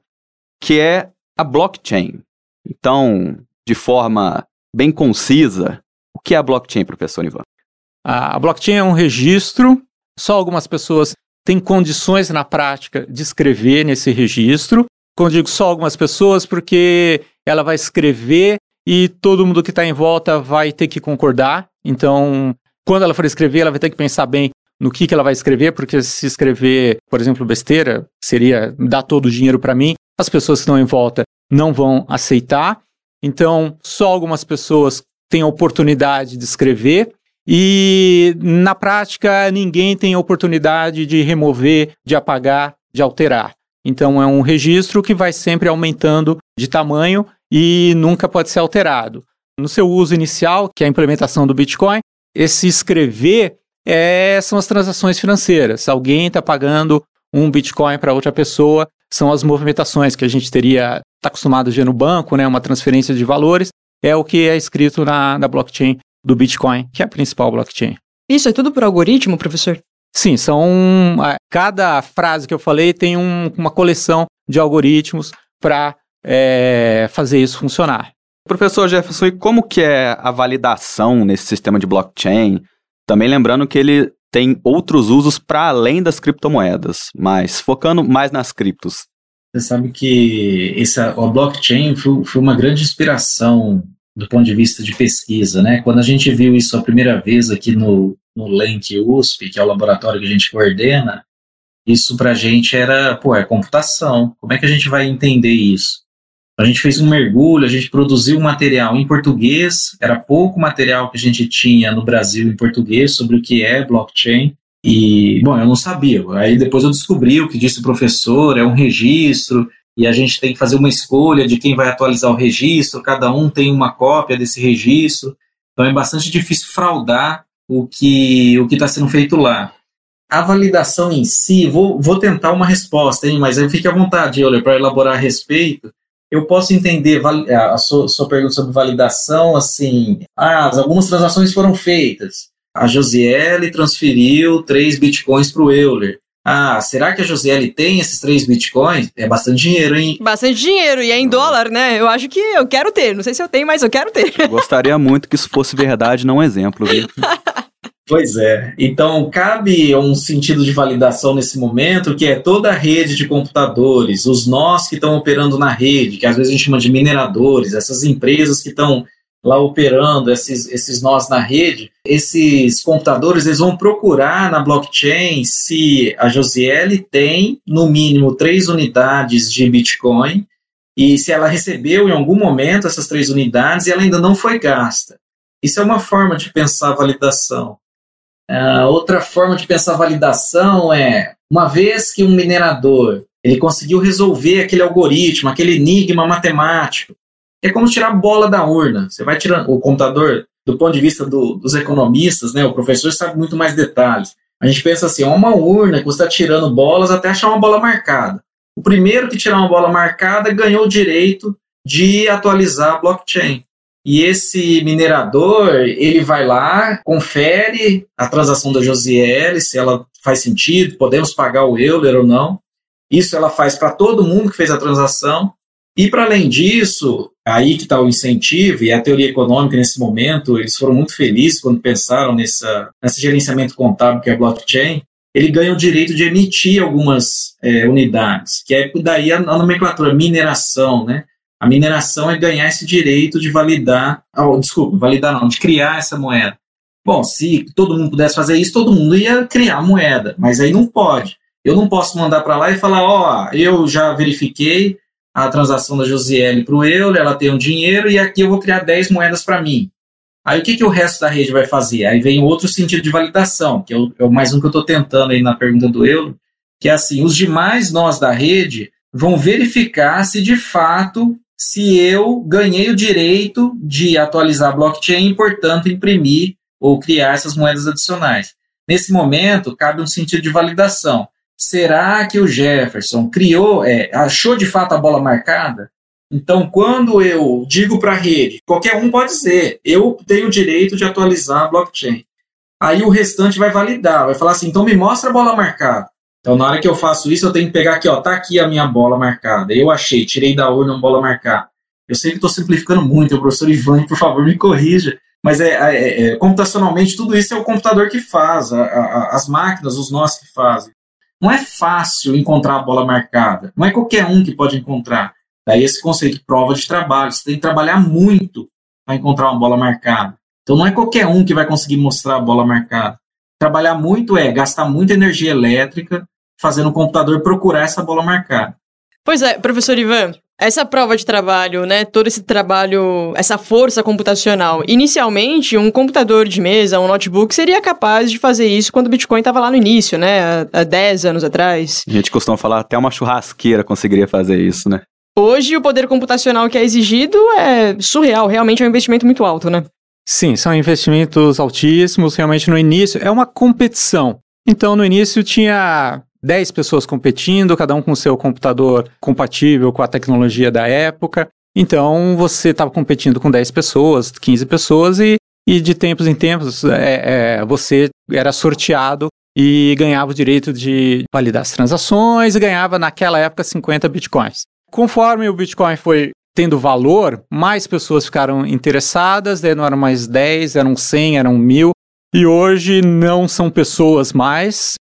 que é a blockchain. Então, de forma bem concisa, o que é a blockchain, professor Ivan? A blockchain é um registro, só algumas pessoas têm condições na prática de escrever nesse registro. Quando digo só algumas pessoas, porque ela vai escrever e todo mundo que está em volta vai ter que concordar. Então, quando ela for escrever, ela vai ter que pensar bem no que, que ela vai escrever, porque se escrever, por exemplo, besteira, seria dar todo o dinheiro para mim, as pessoas que estão em volta não vão aceitar. Então, só algumas pessoas têm a oportunidade de escrever e, na prática, ninguém tem a oportunidade de remover, de apagar, de alterar. Então, é um registro que vai sempre aumentando de tamanho e nunca pode ser alterado. No seu uso inicial, que é a implementação do Bitcoin, esse escrever é, são as transações financeiras. Alguém está pagando um Bitcoin para outra pessoa, são as movimentações que a gente teria está acostumado a ver no banco, né, uma transferência de valores, é o que é escrito na, na blockchain do Bitcoin, que é a principal blockchain. Isso é tudo por algoritmo, professor? Sim, são. Cada frase que eu falei tem um, uma coleção de algoritmos para é, fazer isso funcionar. Professor Jefferson, e como que é a validação nesse sistema de blockchain? Também lembrando que ele tem outros usos para além das criptomoedas, mas focando mais nas criptos. Você sabe que essa, a blockchain foi, foi uma grande inspiração do ponto de vista de pesquisa, né? Quando a gente viu isso a primeira vez aqui no, no LENC USP, que é o laboratório que a gente coordena, isso para a gente era, pô, é computação. Como é que a gente vai entender isso? A gente fez um mergulho, a gente produziu um material em português, era pouco material que a gente tinha no Brasil em português sobre o que é blockchain. E, bom, eu não sabia. Aí depois eu descobri o que disse o professor, é um registro, e a gente tem que fazer uma escolha de quem vai atualizar o registro, cada um tem uma cópia desse registro. Então é bastante difícil fraudar o que o está sendo feito lá. A validação em si, vou, vou tentar uma resposta, hein, mas fique à vontade, Euler, para elaborar a respeito. Eu posso entender a sua, sua pergunta sobre validação, assim, ah, algumas transações foram feitas, a Josiele transferiu 3 bitcoins para o Euler. Ah, será que a Josiele tem esses 3 bitcoins? É bastante dinheiro, hein? Bastante dinheiro, e é em dólar, né? Eu acho que eu quero ter. Não sei se eu tenho, mas eu quero ter. Gostaria muito que isso fosse verdade, não um exemplo, viu? Pois é. Então, cabe um sentido de validação nesse momento, que é toda a rede de computadores, os nós que estão operando na rede, que às vezes a gente chama de mineradores, essas empresas que estão lá operando esses, esses nós na rede, esses computadores eles vão procurar na blockchain se a Josiele tem no mínimo três unidades de Bitcoin e se ela recebeu em algum momento essas três unidades e ela ainda não foi gasta. Isso é uma forma de pensar validação. Uh, outra forma de pensar validação é uma vez que um minerador ele conseguiu resolver aquele algoritmo, aquele enigma matemático, é como tirar a bola da urna. Você vai tirando o computador, do ponto de vista do, dos economistas, né, o professor sabe muito mais detalhes. A gente pensa assim, é uma urna que você está tirando bolas até achar uma bola marcada. o primeiro que tirar uma bola marcada ganhou o direito de atualizar a blockchain. E esse minerador, ele vai lá, confere a transação da Josiele, se ela faz sentido, podemos pagar o Euler ou não. Isso ela faz para todo mundo que fez a transação. E para além disso, aí que está o incentivo e a teoria econômica nesse momento, eles foram muito felizes quando pensaram nessa, nesse gerenciamento contábil que é a blockchain. Ele ganha o direito de emitir algumas é, unidades, que é daí a, a nomenclatura mineração, né? A mineração é ganhar esse direito de validar, oh, desculpa, validar não, de criar essa moeda. Bom, se todo mundo pudesse fazer isso, todo mundo ia criar moeda, mas aí não pode. Eu não posso mandar para lá e falar, ó, oh, eu já verifiquei a transação da Josiele para o euro, ela tem um dinheiro e aqui eu vou criar 10 moedas para mim. Aí o que, que o resto da rede vai fazer? Aí vem outro sentido de validação, que é, o, é mais um que eu estou tentando aí na pergunta do euro, que é assim, os demais nós da rede vão verificar se de fato se eu ganhei o direito de atualizar a blockchain e, portanto, imprimir ou criar essas moedas adicionais. Nesse momento, cabe um sentido de validação. Será que o Jefferson criou, é, achou de fato a bola marcada? Então, quando eu digo para a rede, qualquer um pode dizer, eu tenho o direito de atualizar a blockchain. Aí o restante vai validar, vai falar assim, então me mostra a bola marcada. Então, na hora que eu faço isso, eu tenho que pegar aqui, ó, tá aqui a minha bola marcada. Eu achei, tirei da urna uma bola marcada. Eu sei que estou simplificando muito, professor Ivan, por favor, me corrija. Mas é, é, é, computacionalmente, tudo isso é o computador que faz, a, a, as máquinas, os nós que fazem. Não é fácil encontrar a bola marcada. Não é qualquer um que pode encontrar. Daí esse conceito de prova de trabalho. Você tem que trabalhar muito para encontrar uma bola marcada. Então não é qualquer um que vai conseguir mostrar a bola marcada. Trabalhar muito é gastar muita energia elétrica fazendo o computador procurar essa bola marcada. Pois é, professor Ivan, essa prova de trabalho, né, todo esse trabalho, essa força computacional, inicialmente um computador de mesa, um notebook seria capaz de fazer isso quando o Bitcoin estava lá no início, né, há 10 anos atrás. A gente costuma falar até uma churrasqueira conseguiria fazer isso, né? Hoje o poder computacional que é exigido é surreal, realmente é um investimento muito alto, né? Sim, são investimentos altíssimos, realmente no início. É uma competição. Então, no início tinha 10 pessoas competindo, cada um com seu computador compatível com a tecnologia da época. Então, você estava competindo com 10 pessoas, 15 pessoas, e, e de tempos em tempos é, é, você era sorteado e ganhava o direito de validar as transações e ganhava, naquela época, 50 bitcoins. Conforme o Bitcoin foi tendo valor, mais pessoas ficaram interessadas, daí não eram mais 10, eram 100, eram 1000, e hoje não são pessoas mais,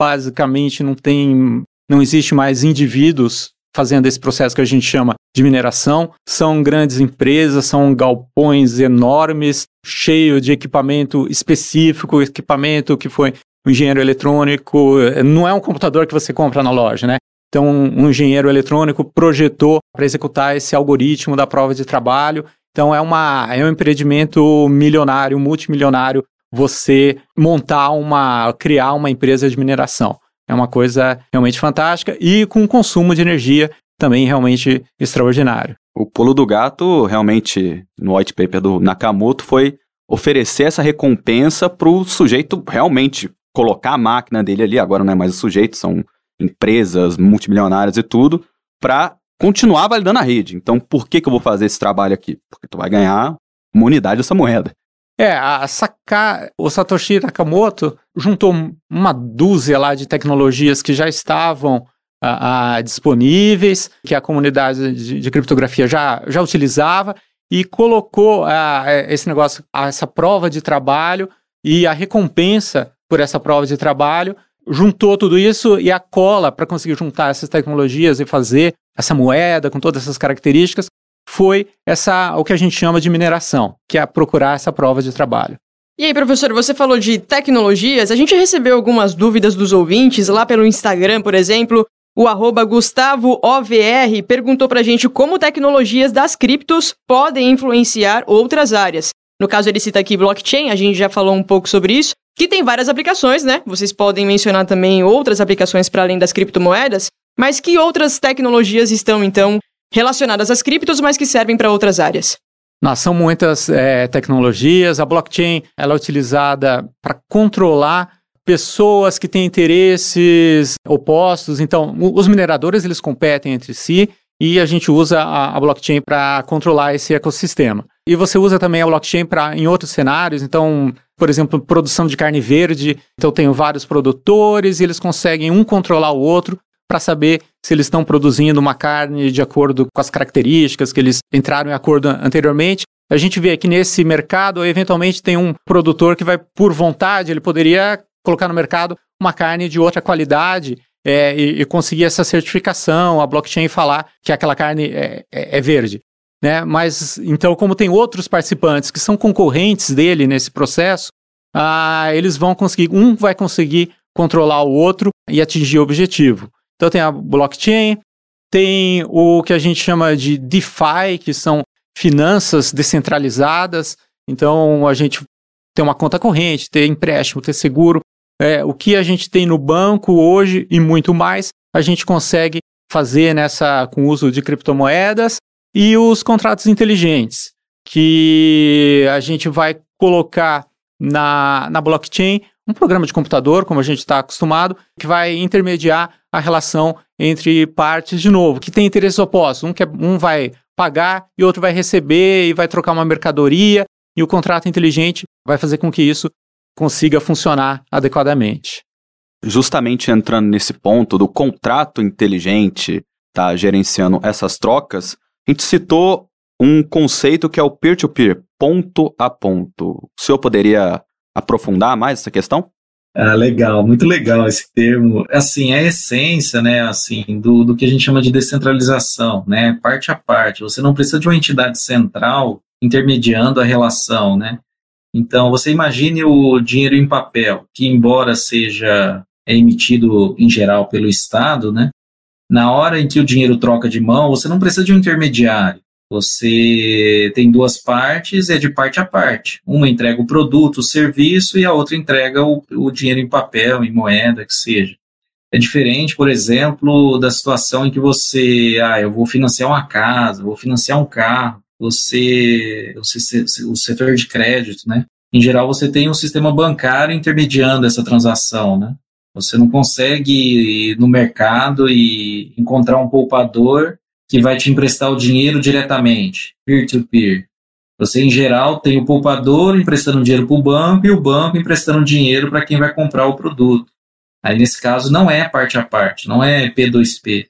basicamente não tem, não existe mais indivíduos fazendo esse processo que a gente chama de mineração, são grandes empresas, são galpões enormes, cheio de equipamento específico, equipamento que foi um engenheiro eletrônico, não é um computador que você compra na loja, né? Então, um engenheiro eletrônico projetou para executar esse algoritmo da prova de trabalho. Então, é, uma, é um empreendimento milionário, multimilionário, você montar uma, criar uma empresa de mineração. É uma coisa realmente fantástica e com consumo de energia também realmente extraordinário. O pulo do gato, realmente, no white paper do Nakamoto, foi oferecer essa recompensa para o sujeito realmente colocar a máquina dele ali, agora não é mais o sujeito, são empresas multimilionárias e tudo, para continuar validando a rede. Então, por que, que eu vou fazer esse trabalho aqui? Porque tu vai ganhar uma unidade dessa moeda. É, a Saka, o Satoshi Nakamoto juntou uma dúzia lá de tecnologias que já estavam a, a, disponíveis, que a comunidade de, de, criptografia já, já utilizava, e colocou a, esse negócio, essa prova de trabalho e a recompensa por essa prova de trabalho juntou tudo isso e a cola para conseguir juntar essas tecnologias e fazer essa moeda com todas essas características foi essa o que a gente chama de mineração, que é procurar essa prova de trabalho. E aí, professor, você falou de tecnologias. A gente recebeu algumas dúvidas dos ouvintes lá pelo Instagram, por exemplo. O arroba GustavoOVR perguntou pra gente como tecnologias das criptos podem influenciar outras áreas. No caso, ele cita aqui blockchain, a gente já falou um pouco sobre isso que tem várias aplicações, né? Vocês podem mencionar também outras aplicações para além das criptomoedas, mas que outras tecnologias estão, então, relacionadas às criptos, mas que servem para outras áreas? Não, são muitas é, tecnologias. A blockchain ela é utilizada para controlar pessoas que têm interesses opostos. Então, os mineradores eles competem entre si e a gente usa a, a blockchain para controlar esse ecossistema. E você usa também a blockchain para em outros cenários. Então, por exemplo, produção de carne verde. Então, tenho vários produtores e eles conseguem um controlar o outro para saber se eles estão produzindo uma carne de acordo com as características que eles entraram em acordo anteriormente. A gente vê que nesse mercado, eventualmente, tem um produtor que vai, por vontade, ele poderia colocar no mercado uma carne de outra qualidade é, e, e, conseguir essa certificação, a blockchain falar que aquela carne é, é, é verde. Né? Mas então, como tem outros participantes que são concorrentes dele nesse processo, ah, eles vão conseguir, um vai conseguir controlar o outro e atingir o objetivo. Então tem a blockchain, tem o que a gente chama de DeFi, que são finanças descentralizadas. Então a gente tem uma conta corrente, ter empréstimo, ter seguro, é, o que a gente tem no banco hoje e muito mais, a gente consegue fazer nessa com o uso de criptomoedas e os contratos inteligentes, que a gente vai colocar na, na blockchain um programa de computador, como a gente está acostumado, que vai intermediar a relação entre partes de novo, que tem interesses opostos. Um, quer, um vai pagar e outro vai receber e vai trocar uma mercadoria, e o contrato inteligente vai fazer com que isso consiga funcionar adequadamente. Justamente entrando nesse ponto do contrato inteligente, tá gerenciando essas trocas, a gente citou um conceito que é o peer-to-peer, -peer, ponto a ponto. O senhor poderia aprofundar mais essa questão? Ah, legal, muito legal esse termo. Assim, é a essência, né, assim, do, do que a gente chama de descentralização, né, parte a parte. Você não precisa de uma entidade central intermediando a relação, né? Então, você imagine o dinheiro em papel, que embora seja emitido em geral pelo Estado, né? Na hora em que o dinheiro troca de mão, você não precisa de um intermediário. Você tem duas partes, é de parte a parte. Uma entrega o produto, o serviço, e a outra entrega o, o dinheiro em papel, em moeda, que seja. É diferente, por exemplo, da situação em que você, ah, eu vou financiar uma casa, vou financiar um carro você, você, o setor de crédito, né? Em geral, você tem um sistema bancário intermediando essa transação, né? Você não consegue ir no mercado e encontrar um poupador que vai te emprestar o dinheiro diretamente, peer-to-peer. -peer. Você, em geral, tem o poupador emprestando dinheiro para o banco e o banco emprestando dinheiro para quem vai comprar o produto. Aí, nesse caso, não é parte a parte, não é P2P.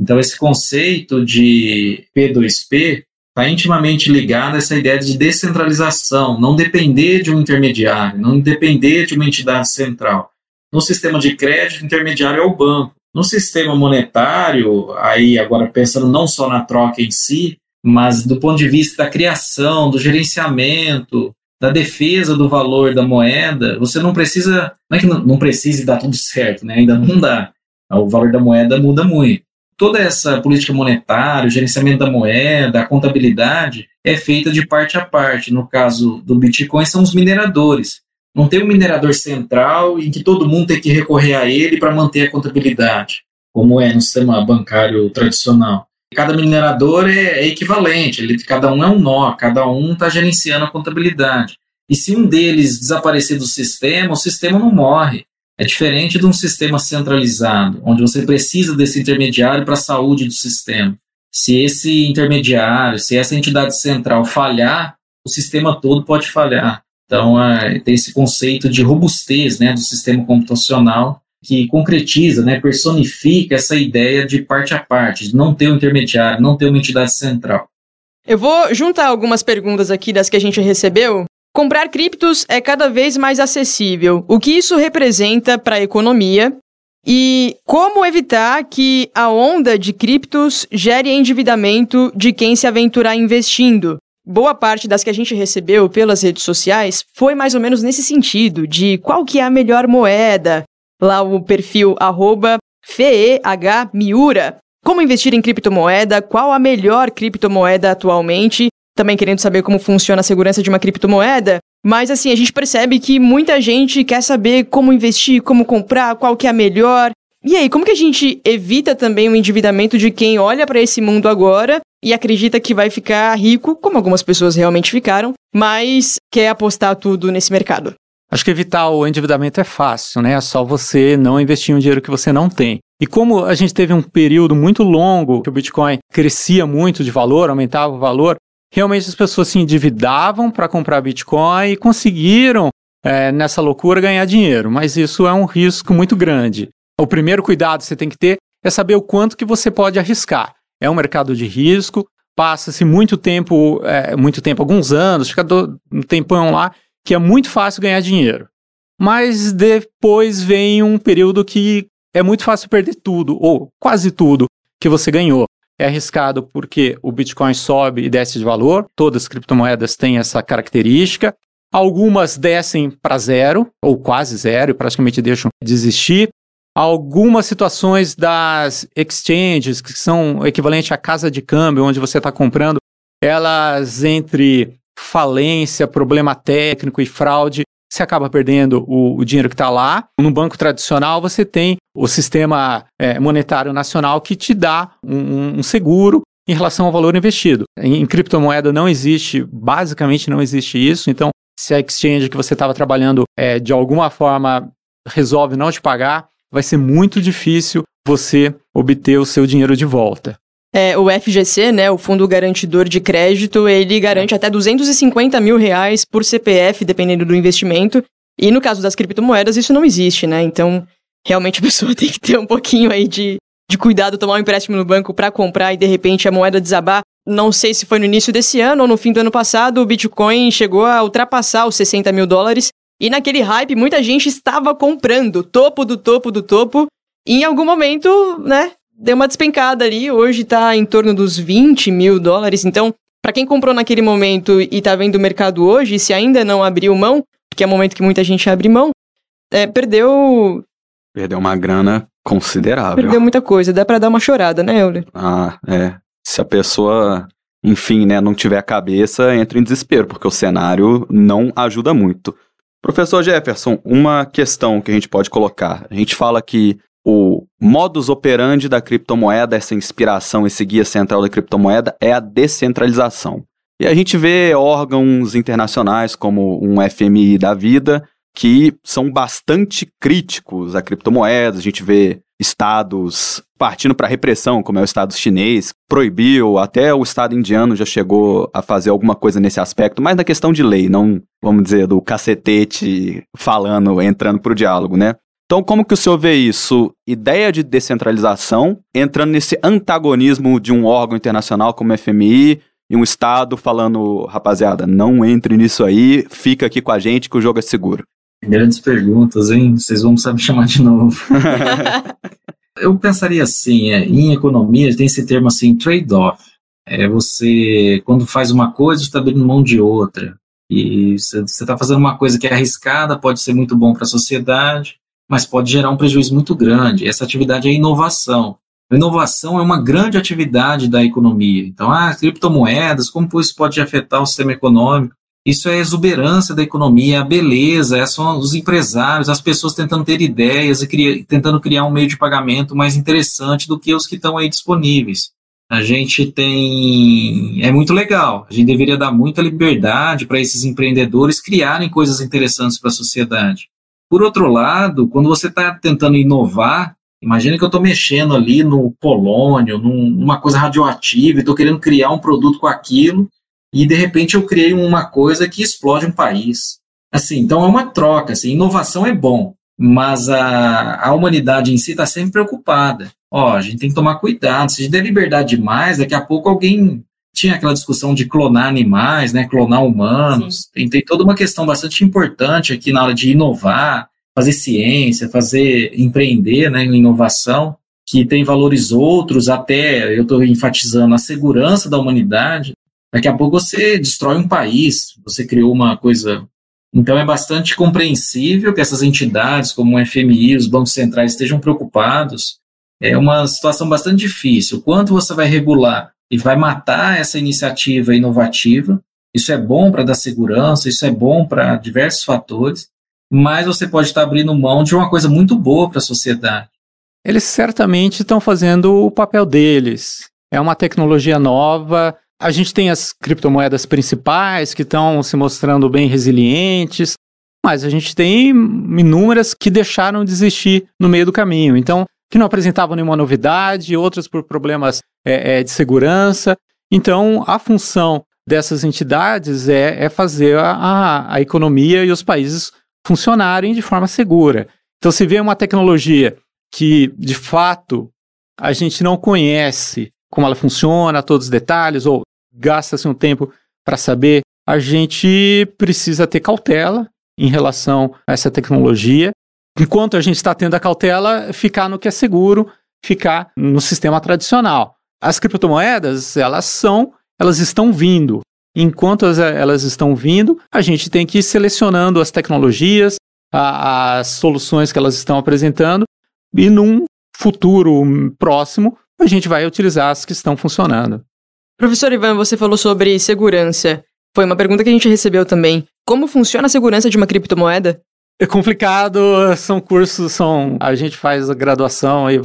Então, esse conceito de P2P está intimamente ligada a essa ideia de descentralização, não depender de um intermediário, não depender de uma entidade central. No sistema de crédito, o intermediário é o banco. No sistema monetário, aí agora pensando não só na troca em si, mas do ponto de vista da criação, do gerenciamento, da defesa do valor da moeda, você não precisa, não é que não, não precise dar tudo certo, né? ainda não dá. O valor da moeda muda muito toda essa política monetária, o gerenciamento da moeda, a contabilidade, é feita de parte a parte. No caso do Bitcoin, são os mineradores. Não tem um minerador central em que todo mundo tem que recorrer a ele para manter a contabilidade, como é no sistema bancário tradicional. Cada minerador é, é equivalente, ele, cada um é um nó, cada um está gerenciando a contabilidade. E se um deles desaparecer do sistema, o sistema não morre. É diferente de um sistema centralizado, onde você precisa desse intermediário para a saúde do sistema. Se esse intermediário, se essa entidade central falhar, o sistema todo pode falhar. Então, é, tem esse conceito de robustez né, do sistema computacional que concretiza, né, personifica essa ideia de parte a parte, de não ter um intermediário, não ter uma entidade central. Eu vou juntar algumas perguntas aqui das que a gente recebeu Comprar criptos é cada vez mais acessível. O que isso representa para a economia? E como evitar que a onda de criptos gere endividamento de quem se aventurar investindo? Boa parte das que a gente recebeu pelas redes sociais foi mais ou menos nesse sentido, de qual que é a melhor moeda. Lá o perfil arroba FEHMiura. Como investir em criptomoeda? Qual a melhor criptomoeda atualmente? também querendo saber como funciona a segurança de uma criptomoeda. Mas assim, a gente percebe que muita gente quer saber como investir, como comprar, qual que é a melhor. E aí, como que a gente evita também o endividamento de quem olha para esse mundo agora e acredita que vai ficar rico, como algumas pessoas realmente ficaram, mas quer apostar tudo nesse mercado? Acho que evitar o endividamento é fácil, né? É só você não investir um dinheiro que você não tem. E como a gente teve um período muito longo que o Bitcoin crescia muito de valor, aumentava o valor, realmente as pessoas se endividavam para comprar Bitcoin e conseguiram, é, nessa loucura, ganhar dinheiro. Mas isso é um risco muito grande. O primeiro cuidado que você tem que ter é saber o quanto que você pode arriscar. É um mercado de risco, passa-se muito tempo, é, muito tempo, alguns anos, fica do, um tempão lá, que é muito fácil ganhar dinheiro. Mas depois vem um período que é muito fácil perder tudo, ou quase tudo, que você ganhou. É arriscado porque o Bitcoin sobe e desce de valor, todas as criptomoedas têm essa característica. Algumas descem para zero, ou quase zero, e praticamente deixam de existir. Algumas situações das exchanges, que são equivalente à casa de câmbio, onde você está comprando, elas entre falência, problema técnico e fraude, você acaba perdendo o, o dinheiro que está lá. No banco tradicional, você tem o sistema é, monetário nacional que te dá um, um, seguro em relação ao valor investido. Em, em criptomoeda não existe, basicamente não existe isso. Então, se a exchange que você estava trabalhando é, de alguma forma resolve não te pagar, vai ser muito difícil você obter o seu dinheiro de volta. É, o FGC, né, o Fundo Garantidor de Crédito, ele garante até 250 mil reais por CPF, dependendo do investimento. E no caso das criptomoedas, isso não existe, né? Então, realmente a pessoa tem que ter um pouquinho aí de, de cuidado, tomar um empréstimo no banco para comprar e de repente a moeda desabar. Não sei se foi no início desse ano ou no fim do ano passado, o Bitcoin chegou a ultrapassar os 60 mil dólares. E naquele hype, muita gente estava comprando topo do topo do topo. E em algum momento, né, deu uma despencada ali, hoje está em torno dos 20 mil dólares. Então, para quem comprou naquele momento e está vendo o mercado hoje, se ainda não abriu mão, que é o momento que muita gente abre mão, é, perdeu. Perdeu uma grana considerável. Perdeu muita coisa, dá para dar uma chorada, né, Euler? Ah, é. Se a pessoa, enfim, né, não tiver a cabeça, entra em desespero, porque o cenário não ajuda muito. Professor Jefferson, uma questão que a gente pode colocar. A gente fala que o modus operandi da criptomoeda, essa inspiração, esse guia central da criptomoeda, é a descentralização. E a gente vê órgãos internacionais como um FMI da vida que são bastante críticos a criptomoedas. A gente vê estados partindo para repressão, como é o estado chinês, proibiu, até o estado indiano já chegou a fazer alguma coisa nesse aspecto, mas na questão de lei, não, vamos dizer, do cacetete falando, entrando para o diálogo, né? Então, como que o senhor vê isso? Ideia de descentralização, entrando nesse antagonismo de um órgão internacional como o FMI e um Estado falando, rapaziada, não entre nisso aí, fica aqui com a gente que o jogo é seguro. Grandes perguntas, hein? Vocês vão precisar me chamar de novo. Eu pensaria assim, é, em economia tem esse termo assim, trade-off. É você, quando faz uma coisa, está abrindo mão de outra. E você está fazendo uma coisa que é arriscada, pode ser muito bom para a sociedade, mas pode gerar um prejuízo muito grande. Essa atividade é inovação. A inovação é uma grande atividade da economia. Então, ah, criptomoedas, como isso pode afetar o sistema econômico? Isso é a exuberância da economia, a beleza, é são os empresários, as pessoas tentando ter ideias e tentando criar um meio de pagamento mais interessante do que os que estão aí disponíveis. A gente tem. É muito legal. A gente deveria dar muita liberdade para esses empreendedores criarem coisas interessantes para a sociedade. Por outro lado, quando você está tentando inovar, imagina que eu estou mexendo ali no polônio, num, numa coisa radioativa, e estou querendo criar um produto com aquilo, e de repente eu criei uma coisa que explode um país. Assim, então é uma troca. Assim, inovação é bom, mas a, a humanidade em si está sempre preocupada. Ó, a gente tem que tomar cuidado. Se a gente der liberdade demais, daqui a pouco alguém tinha aquela discussão de clonar animais, né, clonar humanos. Tem, tem, toda uma questão bastante importante aqui na hora de inovar, fazer ciência, fazer empreender, né, inovação, que tem valores outros, até eu estou enfatizando a segurança da humanidade. Daqui a pouco você destrói um país, você criou uma coisa. Então é bastante compreensível que essas entidades, como o FMI, os bancos centrais, estejam preocupados. É uma situação bastante difícil. Quanto você vai regular e vai matar essa iniciativa inovativa. Isso é bom para dar segurança, isso é bom para diversos fatores, mas você pode estar abrindo mão de uma coisa muito boa para a sociedade. Eles certamente estão fazendo o papel deles. É uma tecnologia nova. A gente tem as criptomoedas principais que estão se mostrando bem resilientes. mas a gente tem inúmeras que deixaram de existir no meio do caminho. Então, que não apresentavam nenhuma novidade, outras por problemas é, é, de segurança. Então, a função dessas entidades é, é fazer a, a, economia e os países funcionarem de forma segura. Então, se vê uma tecnologia que, de fato, a gente não conhece como ela funciona, todos os detalhes, ou gasta-se um tempo para saber, a gente precisa ter cautela em relação a essa tecnologia. Enquanto a gente está tendo a cautela, ficar no que é seguro, ficar no sistema tradicional. As criptomoedas, elas são, elas estão vindo. Enquanto elas estão vindo, a gente tem que ir selecionando as tecnologias, a, as soluções que elas estão apresentando, e num futuro próximo, a gente vai utilizar as que estão funcionando. Professor Ivan, você falou sobre segurança. Foi uma pergunta que a gente recebeu também. Como funciona a segurança de uma criptomoeda? É complicado, são cursos, são a gente faz a graduação e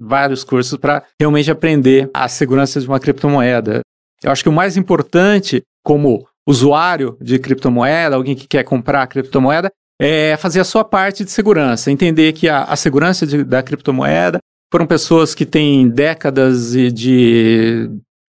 vários cursos para realmente aprender a segurança de uma criptomoeda. Eu acho que o mais importante, como usuário de criptomoeda, alguém que quer comprar criptomoeda, é fazer a sua parte de segurança, entender que a, a segurança de, da criptomoeda foram pessoas que têm décadas de,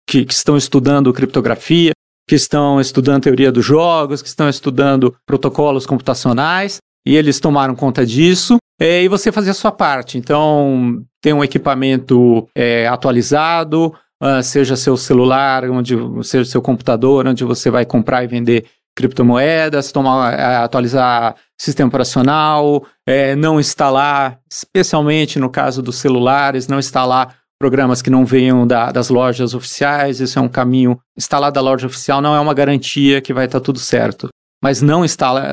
que, que estão estudando criptografia, que estão estudando teoria dos jogos, que estão estudando protocolos computacionais, e eles tomaram conta disso, é, e você fazer a sua parte. Então, tem um equipamento é, atualizado, uh, seja seu celular, onde, seja seu computador, onde você vai comprar e vender criptomoedas, tomar, é, atualizar sistema operacional, é, não instalar, especialmente no caso dos celulares, não instalar programas que não venham da, das lojas oficiais, isso é um caminho. Instalar da loja oficial não é uma garantia que vai estar tudo certo. Mas não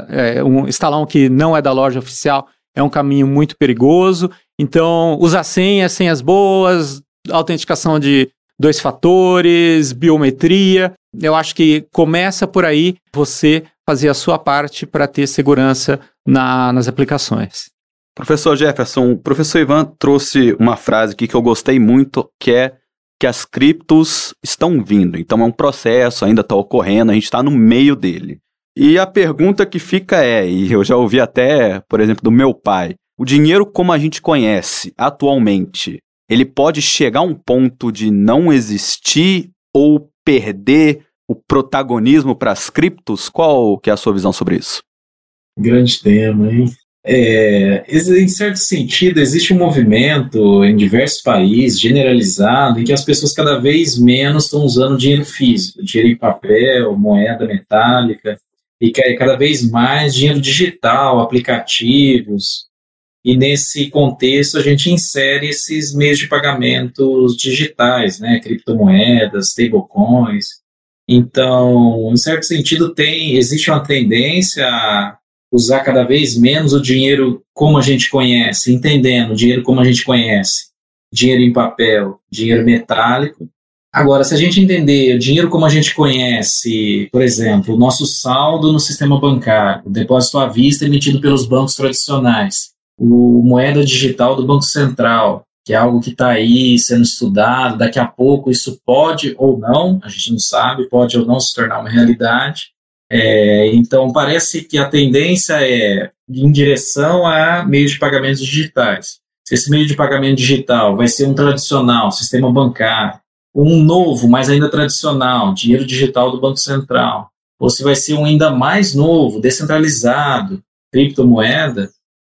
é, um, instalar um que não é da loja oficial é um caminho muito perigoso. Então, usar senhas, senhas boas, autenticação de dois fatores, biometria. Eu acho que começa por aí você fazer a sua parte para ter segurança na, nas aplicações. Professor Jefferson, o professor Ivan trouxe uma frase aqui que eu gostei muito, que é que as criptos estão vindo. Então é um processo, ainda está ocorrendo, a gente está no meio dele. E a pergunta que fica é, e eu já ouvi até, por exemplo, do meu pai, o dinheiro como a gente conhece atualmente, ele pode chegar a um ponto de não existir ou perder o protagonismo para as criptos? Qual que é a sua visão sobre isso? Grande tema, hein? É, em certo sentido, existe um movimento em diversos países, generalizado, em que as pessoas cada vez menos estão usando dinheiro físico, dinheiro em papel, moeda metálica, e cada vez mais dinheiro digital, aplicativos. E nesse contexto, a gente insere esses meios de pagamentos digitais, né, criptomoedas, stablecoins. Então, em certo sentido, tem existe uma tendência a usar cada vez menos o dinheiro como a gente conhece, entendendo o dinheiro como a gente conhece, dinheiro em papel, dinheiro metálico. Agora, se a gente entender o dinheiro como a gente conhece, por exemplo, o nosso saldo no sistema bancário, o depósito à vista emitido pelos bancos tradicionais, o moeda digital do Banco Central, que é algo que está aí sendo estudado, daqui a pouco isso pode ou não, a gente não sabe, pode ou não se tornar uma realidade. É, então, parece que a tendência é em direção a meios de pagamentos digitais. Se esse meio de pagamento digital vai ser um tradicional, sistema bancário, um novo, mas ainda tradicional, dinheiro digital do Banco Central, ou se vai ser um ainda mais novo, descentralizado, criptomoeda,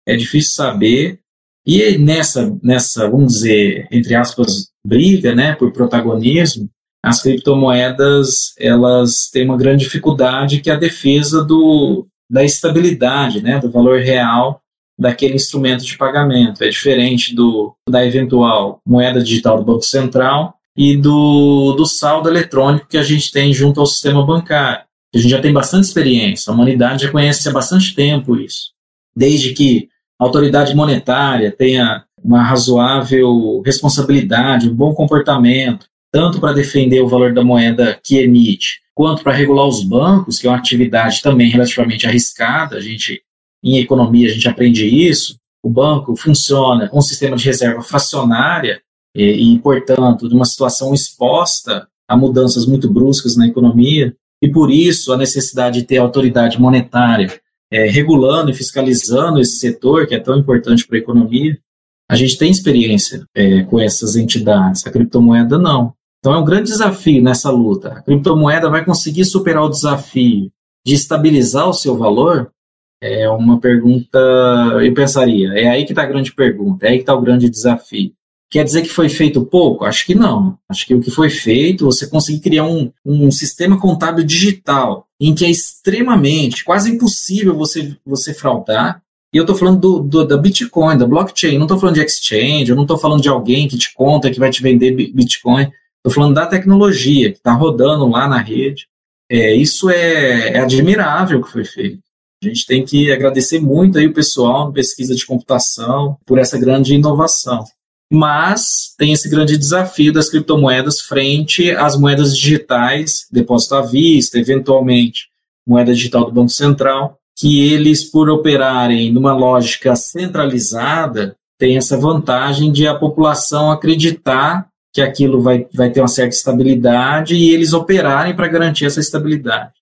é difícil saber. E nessa, nessa, vamos dizer, entre aspas, briga né, por protagonismo, as criptomoedas elas têm uma grande dificuldade que é a defesa do, da estabilidade, né, do valor real daquele instrumento de pagamento. É diferente do, da eventual moeda digital do Banco Central e do, do saldo eletrônico que a gente tem junto ao sistema bancário. A gente já tem bastante experiência, a humanidade já conhece há bastante tempo isso. Desde que a autoridade monetária tenha uma razoável responsabilidade, um bom comportamento, tanto para defender o valor da moeda que emite, quanto para regular os bancos, que é uma atividade também relativamente arriscada. A gente, em economia, a gente aprende isso. O banco funciona com um sistema de reserva fracionária e, e portanto, de uma situação exposta a mudanças muito bruscas na economia, e por isso a necessidade de ter autoridade monetária é, regulando e fiscalizando esse setor que é tão importante para a economia. A gente tem experiência é, com essas entidades, a criptomoeda não. Então é um grande desafio nessa luta. A criptomoeda vai conseguir superar o desafio de estabilizar o seu valor? É uma pergunta, eu pensaria, é aí que está a grande pergunta, é aí que está o grande desafio. Quer dizer que foi feito pouco? Acho que não. Acho que o que foi feito, você conseguir criar um, um sistema contábil digital, em que é extremamente, quase impossível você, você fraudar. E eu estou falando do, do, da Bitcoin, da blockchain, não estou falando de exchange, eu não estou falando de alguém que te conta que vai te vender Bitcoin. Estou falando da tecnologia que está rodando lá na rede. É, isso é, é admirável o que foi feito. A gente tem que agradecer muito aí o pessoal na pesquisa de computação por essa grande inovação mas tem esse grande desafio das criptomoedas frente às moedas digitais, depósito à vista, eventualmente moeda digital do Banco Central, que eles, por operarem numa lógica centralizada, têm essa vantagem de a população acreditar que aquilo vai, vai ter uma certa estabilidade e eles operarem para garantir essa estabilidade.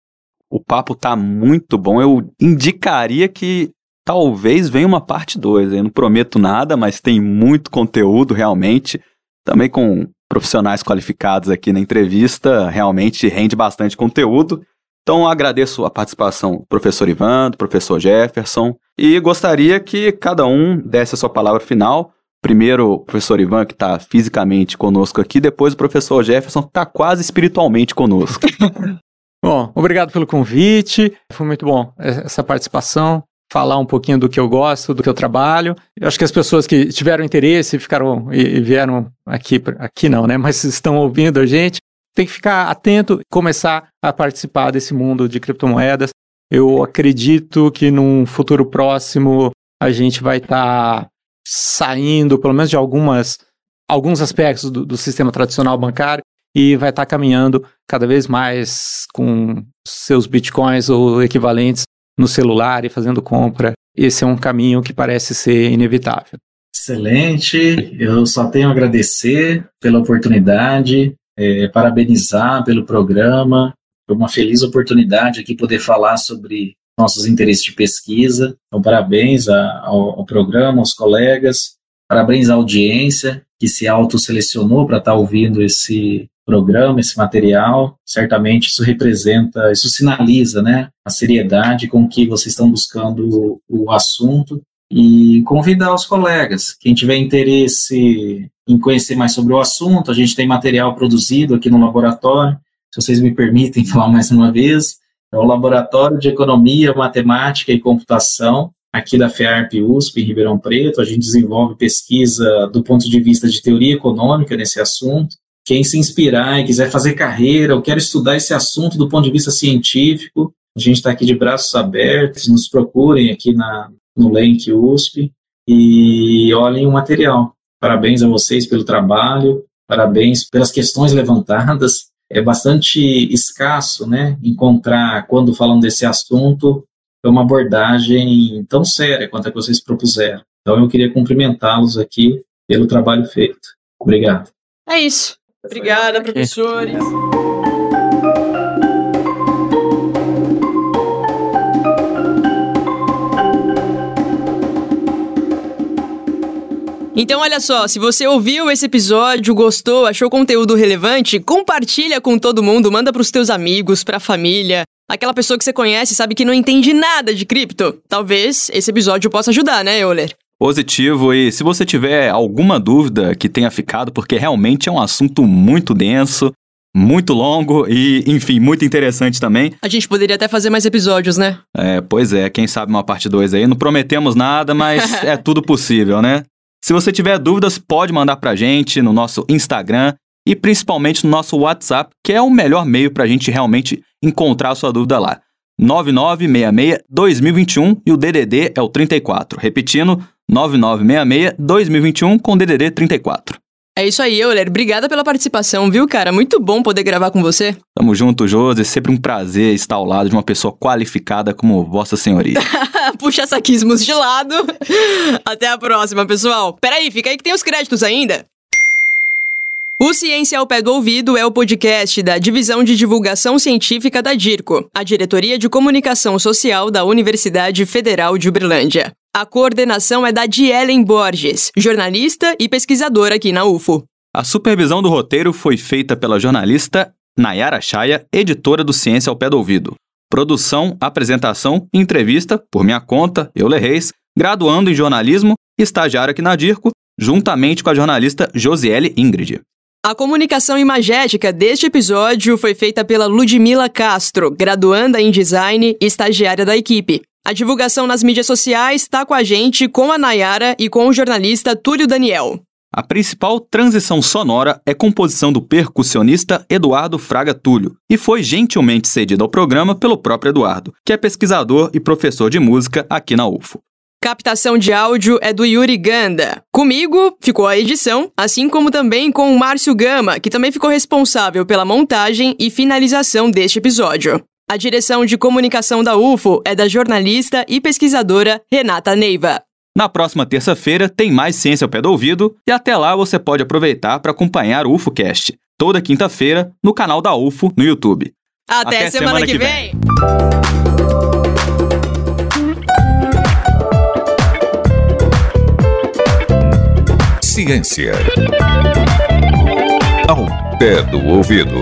O papo tá muito bom. Eu indicaria que talvez venha uma parte 2. Eu não prometo nada, mas tem muito conteúdo realmente. Também com profissionais qualificados aqui na entrevista, realmente rende bastante conteúdo. Então agradeço a participação do professor Ivan, do professor Jefferson, e gostaria que cada um desse a sua palavra final. Primeiro o professor Ivan, que está fisicamente conosco aqui, depois o professor Jefferson, que está quase espiritualmente conosco. bom, obrigado pelo convite, foi muito bom essa participação falar um pouquinho do que eu gosto, do que eu trabalho. Eu acho que as pessoas que tiveram interesse ficaram e vieram aqui, aqui não, né? Mas estão ouvindo a gente, tem que ficar atento e começar a participar desse mundo de criptomoedas. Eu acredito que num futuro próximo a gente vai estar tá saindo, pelo menos de algumas alguns aspectos do, do sistema tradicional bancário e vai estar tá caminhando cada vez mais com seus bitcoins ou equivalentes no celular e fazendo compra. Esse é um caminho que parece ser inevitável. Excelente, eu só tenho a agradecer pela oportunidade, é, parabenizar pelo programa. Foi uma feliz oportunidade aqui poder falar sobre nossos interesses de pesquisa. Então, parabéns ao, ao programa, aos colegas, parabéns à audiência que se autoselecionou para estar tá ouvindo esse, programa, esse material, certamente isso representa, isso sinaliza, né, a seriedade com que vocês estão buscando o, o assunto. E convidar os colegas, quem tiver interesse em conhecer mais sobre o assunto, a gente tem material produzido aqui no laboratório, se vocês me permitem falar mais uma vez, o Laboratório de Economia, Matemática e Computação, aqui da FEARP USP, em Ribeirão Preto. A gente desenvolve pesquisa do ponto de vista de teoria econômica nesse assunto quem se inspirar e quiser fazer carreira ou quer estudar esse assunto do ponto de vista científico, a gente está aqui de braços abertos, nos procurem aqui na, no Lenk USP e olhem o material. Parabéns a vocês pelo trabalho, parabéns pelas questões levantadas. É bastante escasso né, encontrar, quando falam desse assunto, uma abordagem tão séria quanto a que vocês propuseram. Então eu queria cumprimentá-los aqui pelo trabalho feito. Obrigado. É isso. Obrigada, professores. Então, olha só, se você ouviu esse episódio, gostou, achou o conteúdo relevante, compartilha com todo mundo, manda para os teus amigos, para a família, aquela pessoa que você conhece sabe que não entende nada de cripto. Talvez esse episódio possa ajudar, né, Euler? Positivo. E se você tiver alguma dúvida que tenha ficado, porque realmente é um assunto muito denso, muito longo e, enfim, muito interessante também. A gente poderia até fazer mais episódios, né? É, pois é, quem sabe uma parte 2 aí. Não prometemos nada, mas é tudo possível, né? Se você tiver dúvidas, pode mandar pra gente no nosso Instagram e principalmente no nosso WhatsApp, que é o melhor meio pra gente realmente encontrar a sua dúvida lá. 9966-2021 e o DDD é o 34. Repetindo, 9966-2021 com DDD 34. É isso aí, Euler. Obrigada pela participação, viu, cara? Muito bom poder gravar com você. Tamo junto, Josi. Sempre um prazer estar ao lado de uma pessoa qualificada como Vossa Senhoria. Puxa saquismos de lado. Até a próxima, pessoal. Peraí, fica aí que tem os créditos ainda. O Ciência ao Pé do Ouvido é o podcast da Divisão de Divulgação Científica da DIRCO, a Diretoria de Comunicação Social da Universidade Federal de Uberlândia. A coordenação é da Dielen Borges, jornalista e pesquisadora aqui na UFO. A supervisão do roteiro foi feita pela jornalista Nayara Chaya, editora do Ciência ao Pé do Ouvido. Produção, apresentação e entrevista, por minha conta, eu Reis, graduando em jornalismo e estagiário aqui na DIRCO, juntamente com a jornalista Josiele Ingrid. A comunicação imagética deste episódio foi feita pela Ludmila Castro, graduanda em design e estagiária da equipe. A divulgação nas mídias sociais está com a gente, com a Nayara e com o jornalista Túlio Daniel. A principal transição sonora é composição do percussionista Eduardo Fraga Túlio e foi gentilmente cedida ao programa pelo próprio Eduardo, que é pesquisador e professor de música aqui na UFO. Captação de áudio é do Yuri Ganda. Comigo ficou a edição, assim como também com o Márcio Gama, que também ficou responsável pela montagem e finalização deste episódio. A direção de comunicação da UFO é da jornalista e pesquisadora Renata Neiva. Na próxima terça-feira tem mais Ciência ao Pé do Ouvido e até lá você pode aproveitar para acompanhar o UFOcast, toda quinta-feira, no canal da UFO no YouTube. Até, até semana, semana, que, vem. vem. Ciência. Ao pé do ouvido.